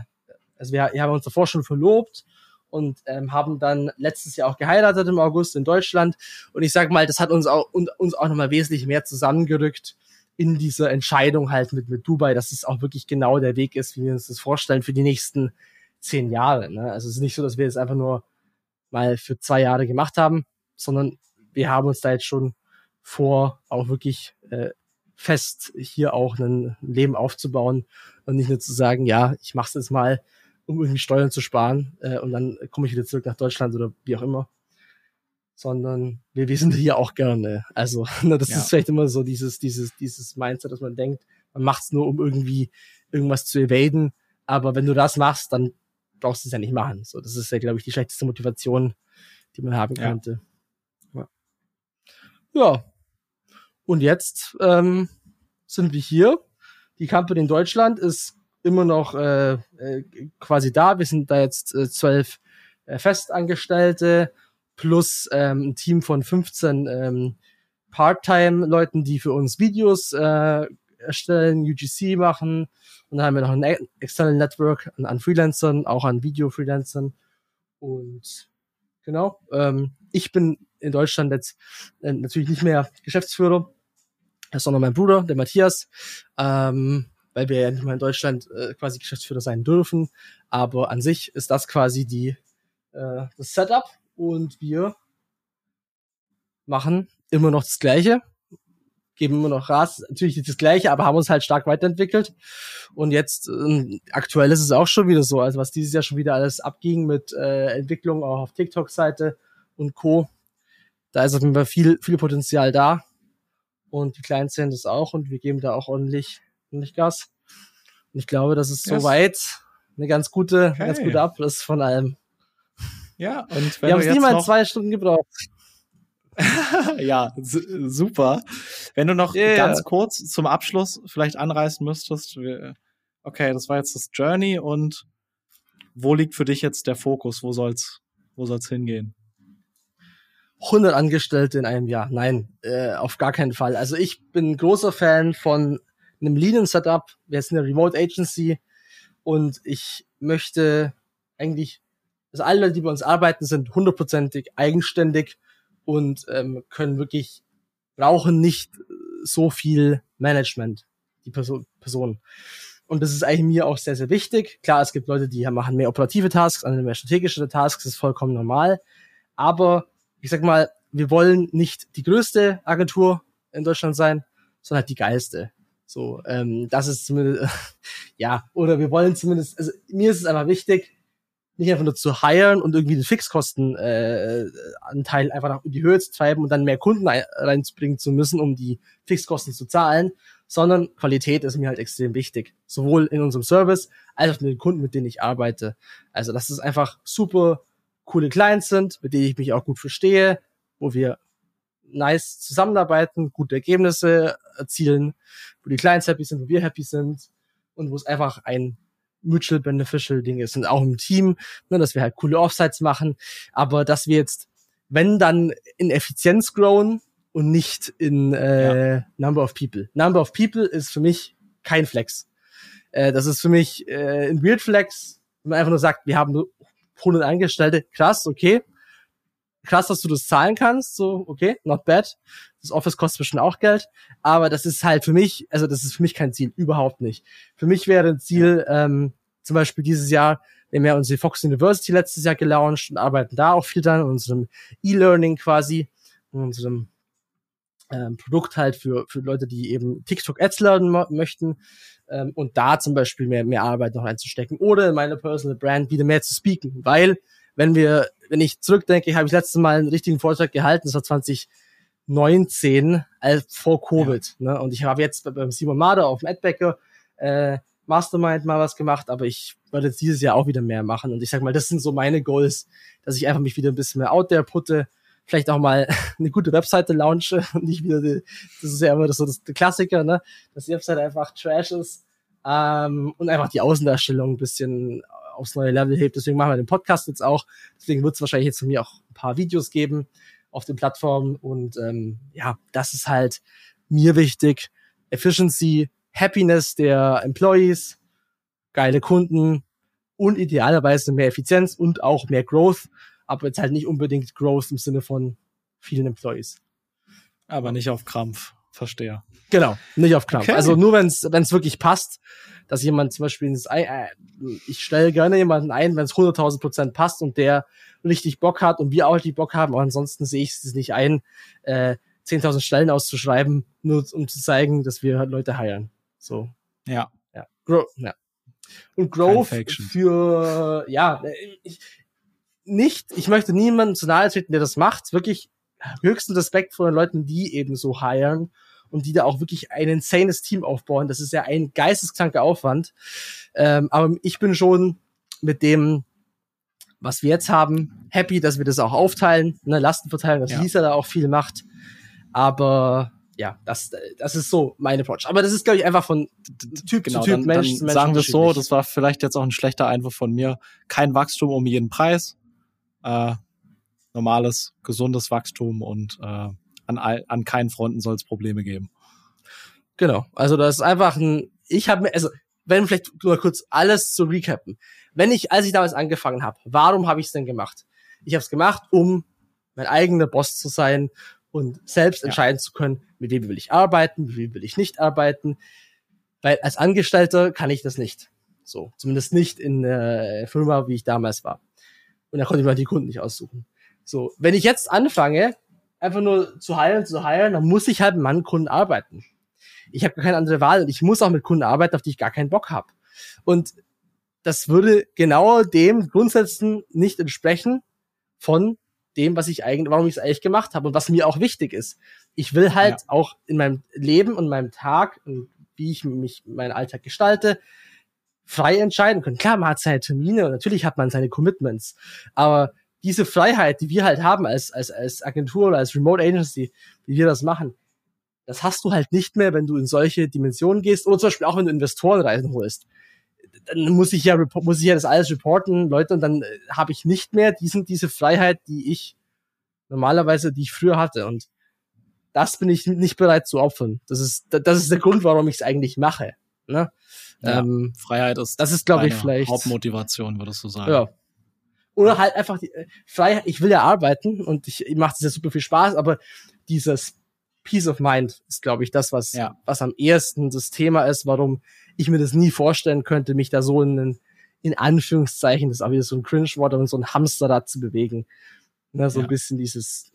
also wir, wir haben uns davor schon verlobt und ähm, haben dann letztes Jahr auch geheiratet im August in Deutschland. Und ich sag mal, das hat uns auch uns auch nochmal wesentlich mehr zusammengerückt in dieser Entscheidung halt mit, mit Dubai, dass es auch wirklich genau der Weg ist, wie wir uns das vorstellen für die nächsten zehn Jahre. Ne? Also es ist nicht so, dass wir es einfach nur mal für zwei Jahre gemacht haben, sondern wir haben uns da jetzt schon vor, auch wirklich äh, fest hier auch ein Leben aufzubauen und nicht nur zu sagen, ja, ich mache es jetzt mal, um irgendwie Steuern zu sparen äh, und dann komme ich wieder zurück nach Deutschland oder wie auch immer. Sondern wir, wir sind hier auch gerne. Also, ne, das ja. ist vielleicht immer so dieses, dieses, dieses Mindset, dass man denkt, man macht es nur, um irgendwie irgendwas zu evaden. Aber wenn du das machst, dann brauchst du es ja nicht machen. So, das ist ja, glaube ich, die schlechteste Motivation, die man haben ja. könnte. Ja. ja. Und jetzt ähm, sind wir hier. Die Company in Deutschland ist immer noch äh, äh, quasi da. Wir sind da jetzt äh, zwölf äh, Festangestellte plus ähm, ein Team von 15 ähm, Part-Time-Leuten, die für uns Videos äh, erstellen, UGC machen. Und dann haben wir noch ein external Network an, an Freelancern, auch an Video-Freelancern. Und genau, ähm, ich bin in Deutschland jetzt äh, natürlich nicht mehr Geschäftsführer, sondern mein Bruder, der Matthias, ähm, weil wir ja nicht mehr in Deutschland äh, quasi Geschäftsführer sein dürfen. Aber an sich ist das quasi die äh, das Setup und wir machen immer noch das Gleiche geben immer noch Gas, natürlich nicht das Gleiche, aber haben uns halt stark weiterentwickelt. Und jetzt, äh, aktuell ist es auch schon wieder so, also was dieses Jahr schon wieder alles abging mit äh, Entwicklung auch auf TikTok-Seite und Co. da ist auf jeden Fall viel, viel Potenzial da. Und die Clients sehen das auch und wir geben da auch ordentlich, ordentlich Gas. Und ich glaube, das ist yes. soweit eine ganz gute, okay. ganz gute Abriss von allem. Ja, und wenn wir haben es niemals zwei Stunden gebraucht. ja, super. Wenn du noch yeah. ganz kurz zum Abschluss vielleicht anreißen müsstest, okay, das war jetzt das Journey und wo liegt für dich jetzt der Fokus? Wo soll's, wo soll's hingehen? 100 Angestellte in einem Jahr. Nein, äh, auf gar keinen Fall. Also ich bin großer Fan von einem Lean-Setup. Wir sind eine Remote Agency und ich möchte eigentlich, also alle die bei uns arbeiten, sind hundertprozentig eigenständig und ähm, können wirklich, brauchen nicht so viel Management, die Person. Person. Und das ist eigentlich mir auch sehr, sehr wichtig. Klar, es gibt Leute, die machen mehr operative Tasks, andere mehr strategische Tasks, das ist vollkommen normal. Aber ich sag mal, wir wollen nicht die größte Agentur in Deutschland sein, sondern halt die geilste. So, ähm, das ist zumindest, ja, oder wir wollen zumindest, also mir ist es einfach wichtig, nicht einfach nur zu hiren und irgendwie den Fixkostenanteil äh, einfach in die Höhe zu treiben und dann mehr Kunden reinzubringen zu müssen, um die Fixkosten zu zahlen, sondern Qualität ist mir halt extrem wichtig. Sowohl in unserem Service als auch mit den Kunden, mit denen ich arbeite. Also, dass es einfach super coole Clients sind, mit denen ich mich auch gut verstehe, wo wir nice zusammenarbeiten, gute Ergebnisse erzielen, wo die Clients happy sind, wo wir happy sind und wo es einfach ein mutual beneficial Ding ist und auch im Team, ne, dass wir halt coole Offsites machen, aber dass wir jetzt, wenn dann in Effizienz growen und nicht in äh, ja. Number of People. Number of People ist für mich kein Flex. Äh, das ist für mich äh, ein Weird Flex, wenn man einfach nur sagt, wir haben nur 100 Angestellte, krass, okay. Krass, dass du das zahlen kannst, so, okay, not bad. Das Office kostet bestimmt auch Geld, aber das ist halt für mich, also das ist für mich kein Ziel, überhaupt nicht. Für mich wäre ein Ziel, ähm, zum Beispiel dieses Jahr, wir haben ja unsere Fox University letztes Jahr gelauncht und arbeiten da auch viel dran, in unserem E-Learning quasi, in unserem ähm, Produkt halt für, für Leute, die eben TikTok-Ads lernen möchten ähm, und da zum Beispiel mehr, mehr Arbeit noch einzustecken oder in meine Personal Brand wieder mehr zu speaken, weil wenn wir, wenn ich zurückdenke, habe ich letztes Mal einen richtigen Vortrag gehalten, das war 2019, als vor Covid, ja. ne? und ich habe jetzt beim Simon Mader auf dem Adbacker äh, Mastermind mal was gemacht, aber ich werde jetzt dieses Jahr auch wieder mehr machen und ich sag mal, das sind so meine Goals, dass ich einfach mich wieder ein bisschen mehr out there putte, vielleicht auch mal eine gute Webseite launche und nicht wieder die, das ist ja immer das, so das, der Klassiker, ne, dass die Webseite einfach Trash ist ähm, und einfach die Außendarstellung ein bisschen aufs neue Level hebt. Deswegen machen wir den Podcast jetzt auch. Deswegen wird es wahrscheinlich jetzt von mir auch ein paar Videos geben auf den Plattformen und ähm, ja, das ist halt mir wichtig. Efficiency, Happiness der Employees, geile Kunden und idealerweise mehr Effizienz und auch mehr Growth aber jetzt halt nicht unbedingt Growth im Sinne von vielen Employees. Aber nicht auf Krampf, verstehe. Genau, nicht auf Krampf. Okay. Also nur wenn es wenn es wirklich passt, dass jemand zum Beispiel ins, äh, ich stelle gerne jemanden ein, wenn es 100.000 Prozent passt und der richtig Bock hat und wir auch richtig Bock haben, aber ansonsten sehe ich es nicht ein, äh, 10.000 Stellen auszuschreiben, nur um zu zeigen, dass wir halt Leute heiren. So. Ja. Ja. Grow, ja. Und Growth für, ja, ich, nicht, ich möchte niemanden zu nahe treten, der das macht. Wirklich höchsten Respekt vor den Leuten, die eben so heiren und die da auch wirklich ein insanes Team aufbauen. Das ist ja ein geisteskranker Aufwand. Ähm, aber ich bin schon mit dem, was wir jetzt haben, happy, dass wir das auch aufteilen, ne, Lastenverteilung, dass ja. Lisa da auch viel macht. Aber ja, das, das ist so meine Approach. Aber das ist, glaube ich, einfach von Typ genau, zu Typ, dann, Mensch dann Mensch. Sagen wir es so, das war vielleicht jetzt auch ein schlechter Einwurf von mir. Kein Wachstum um jeden Preis äh, normales, gesundes Wachstum und äh, an, an keinen Fronten soll es Probleme geben. Genau, also das ist einfach ein, ich habe mir, also wenn vielleicht nur kurz alles zu recappen. Wenn ich, als ich damals angefangen habe, warum habe ich es denn gemacht? Ich habe es gemacht, um mein eigener Boss zu sein und selbst ja. entscheiden zu können, mit wem will ich arbeiten, mit wem will ich nicht arbeiten. Weil als Angestellter kann ich das nicht. So, zumindest nicht in der Firma, wie ich damals war. Und da konnte ich mir halt die Kunden nicht aussuchen. So, wenn ich jetzt anfange, einfach nur zu heilen, zu heilen, dann muss ich halt mit meinen Kunden arbeiten. Ich habe keine andere Wahl und ich muss auch mit Kunden arbeiten, auf die ich gar keinen Bock habe. Und das würde genau dem Grundsätzen nicht entsprechen von dem, was ich eigentlich, warum ich es eigentlich gemacht habe und was mir auch wichtig ist. Ich will halt ja. auch in meinem Leben und meinem Tag und wie ich mich meinen Alltag gestalte, frei entscheiden können. Klar, man hat seine Termine und natürlich hat man seine Commitments, aber diese Freiheit, die wir halt haben als, als, als Agentur oder als Remote Agency, wie wir das machen, das hast du halt nicht mehr, wenn du in solche Dimensionen gehst oder zum Beispiel auch wenn du Investorenreisen holst. Dann muss ich ja, muss ich ja das alles reporten, Leute, und dann äh, habe ich nicht mehr diesen, diese Freiheit, die ich normalerweise, die ich früher hatte. Und das bin ich nicht bereit zu opfern. Das ist, das ist der Grund, warum ich es eigentlich mache. Ne? Ja, ähm, Freiheit ist, das ist, glaube ich, vielleicht Hauptmotivation, würdest du sagen. Ja. Oder halt einfach die äh, Freiheit. Ich will ja arbeiten und ich, ich mache das ja super viel Spaß, aber dieses Peace of Mind ist, glaube ich, das, was, ja. was am ehesten das Thema ist, warum ich mir das nie vorstellen könnte, mich da so in, einen, in Anführungszeichen, das ist auch wieder so ein Cringe-Wort, aber so ein Hamsterrad zu bewegen. Ne, so ja. ein bisschen dieses,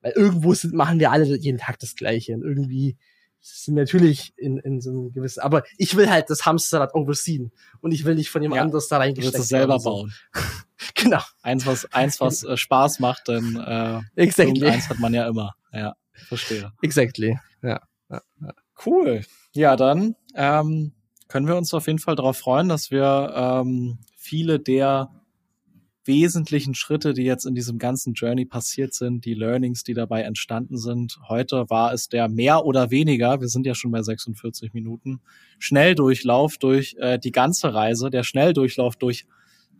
weil irgendwo sind, machen wir alle jeden Tag das Gleiche und irgendwie sind natürlich in, in so einem gewissen, aber ich will halt das Hamsterrad overseen und ich will nicht von jemand ja, anderes da reingesteckt werden. selber so. bauen. genau. Eins, was, eins, was äh, Spaß macht, denn äh, exactly. eins hat man ja immer. Ja. Verstehe. Exactly. Ja. ja, ja. Cool. Ja, dann ähm, können wir uns auf jeden Fall darauf freuen, dass wir ähm, viele der wesentlichen Schritte, die jetzt in diesem ganzen Journey passiert sind, die Learnings, die dabei entstanden sind. Heute war es der mehr oder weniger, wir sind ja schon bei 46 Minuten, Schnelldurchlauf durch äh, die ganze Reise, der Schnelldurchlauf durch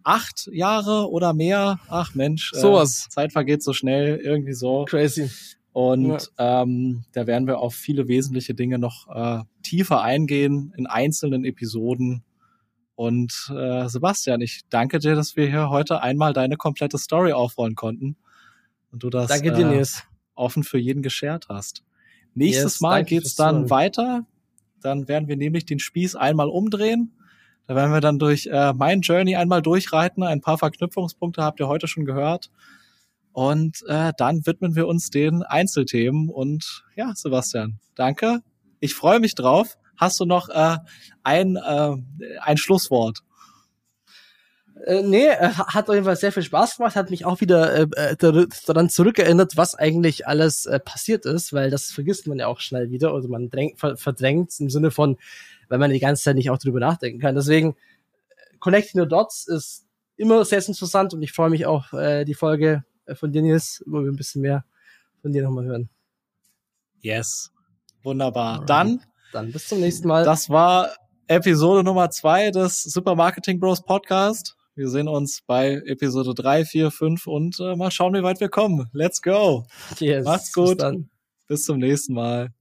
acht Jahre oder mehr. Ach Mensch, äh, sowas. Zeit vergeht so schnell, irgendwie so. Crazy. Und ja. ähm, da werden wir auf viele wesentliche Dinge noch äh, tiefer eingehen in einzelnen Episoden. Und äh, Sebastian, ich danke dir, dass wir hier heute einmal deine komplette Story aufrollen konnten und du das danke dir, äh, offen für jeden geshared hast. Nächstes yes, Mal geht's dann weiter. Dann werden wir nämlich den Spieß einmal umdrehen. Da werden wir dann durch äh, mein Journey einmal durchreiten. Ein paar Verknüpfungspunkte habt ihr heute schon gehört. Und äh, dann widmen wir uns den Einzelthemen. Und ja, Sebastian, danke. Ich freue mich drauf. Hast du noch äh, ein, äh, ein Schlusswort? Äh, nee, äh, hat auf jeden Fall sehr viel Spaß gemacht, hat mich auch wieder äh, äh daran zurückerinnert, was eigentlich alles äh, passiert ist, weil das vergisst man ja auch schnell wieder oder man drängt, verdrängt im Sinne von, weil man die ganze Zeit nicht auch drüber nachdenken kann. Deswegen, Connecting the Dots ist immer sehr interessant und ich freue mich auch, äh, die Folge von dir, Nils, wo wir ein bisschen mehr von dir nochmal hören. Yes. Wunderbar. Alright. Dann, dann bis zum nächsten Mal. Das war Episode Nummer zwei des Super Marketing Bros Podcast. Wir sehen uns bei Episode drei, vier, fünf und äh, mal schauen, wie weit wir kommen. Let's go. Yes. Macht's gut. Bis, bis zum nächsten Mal.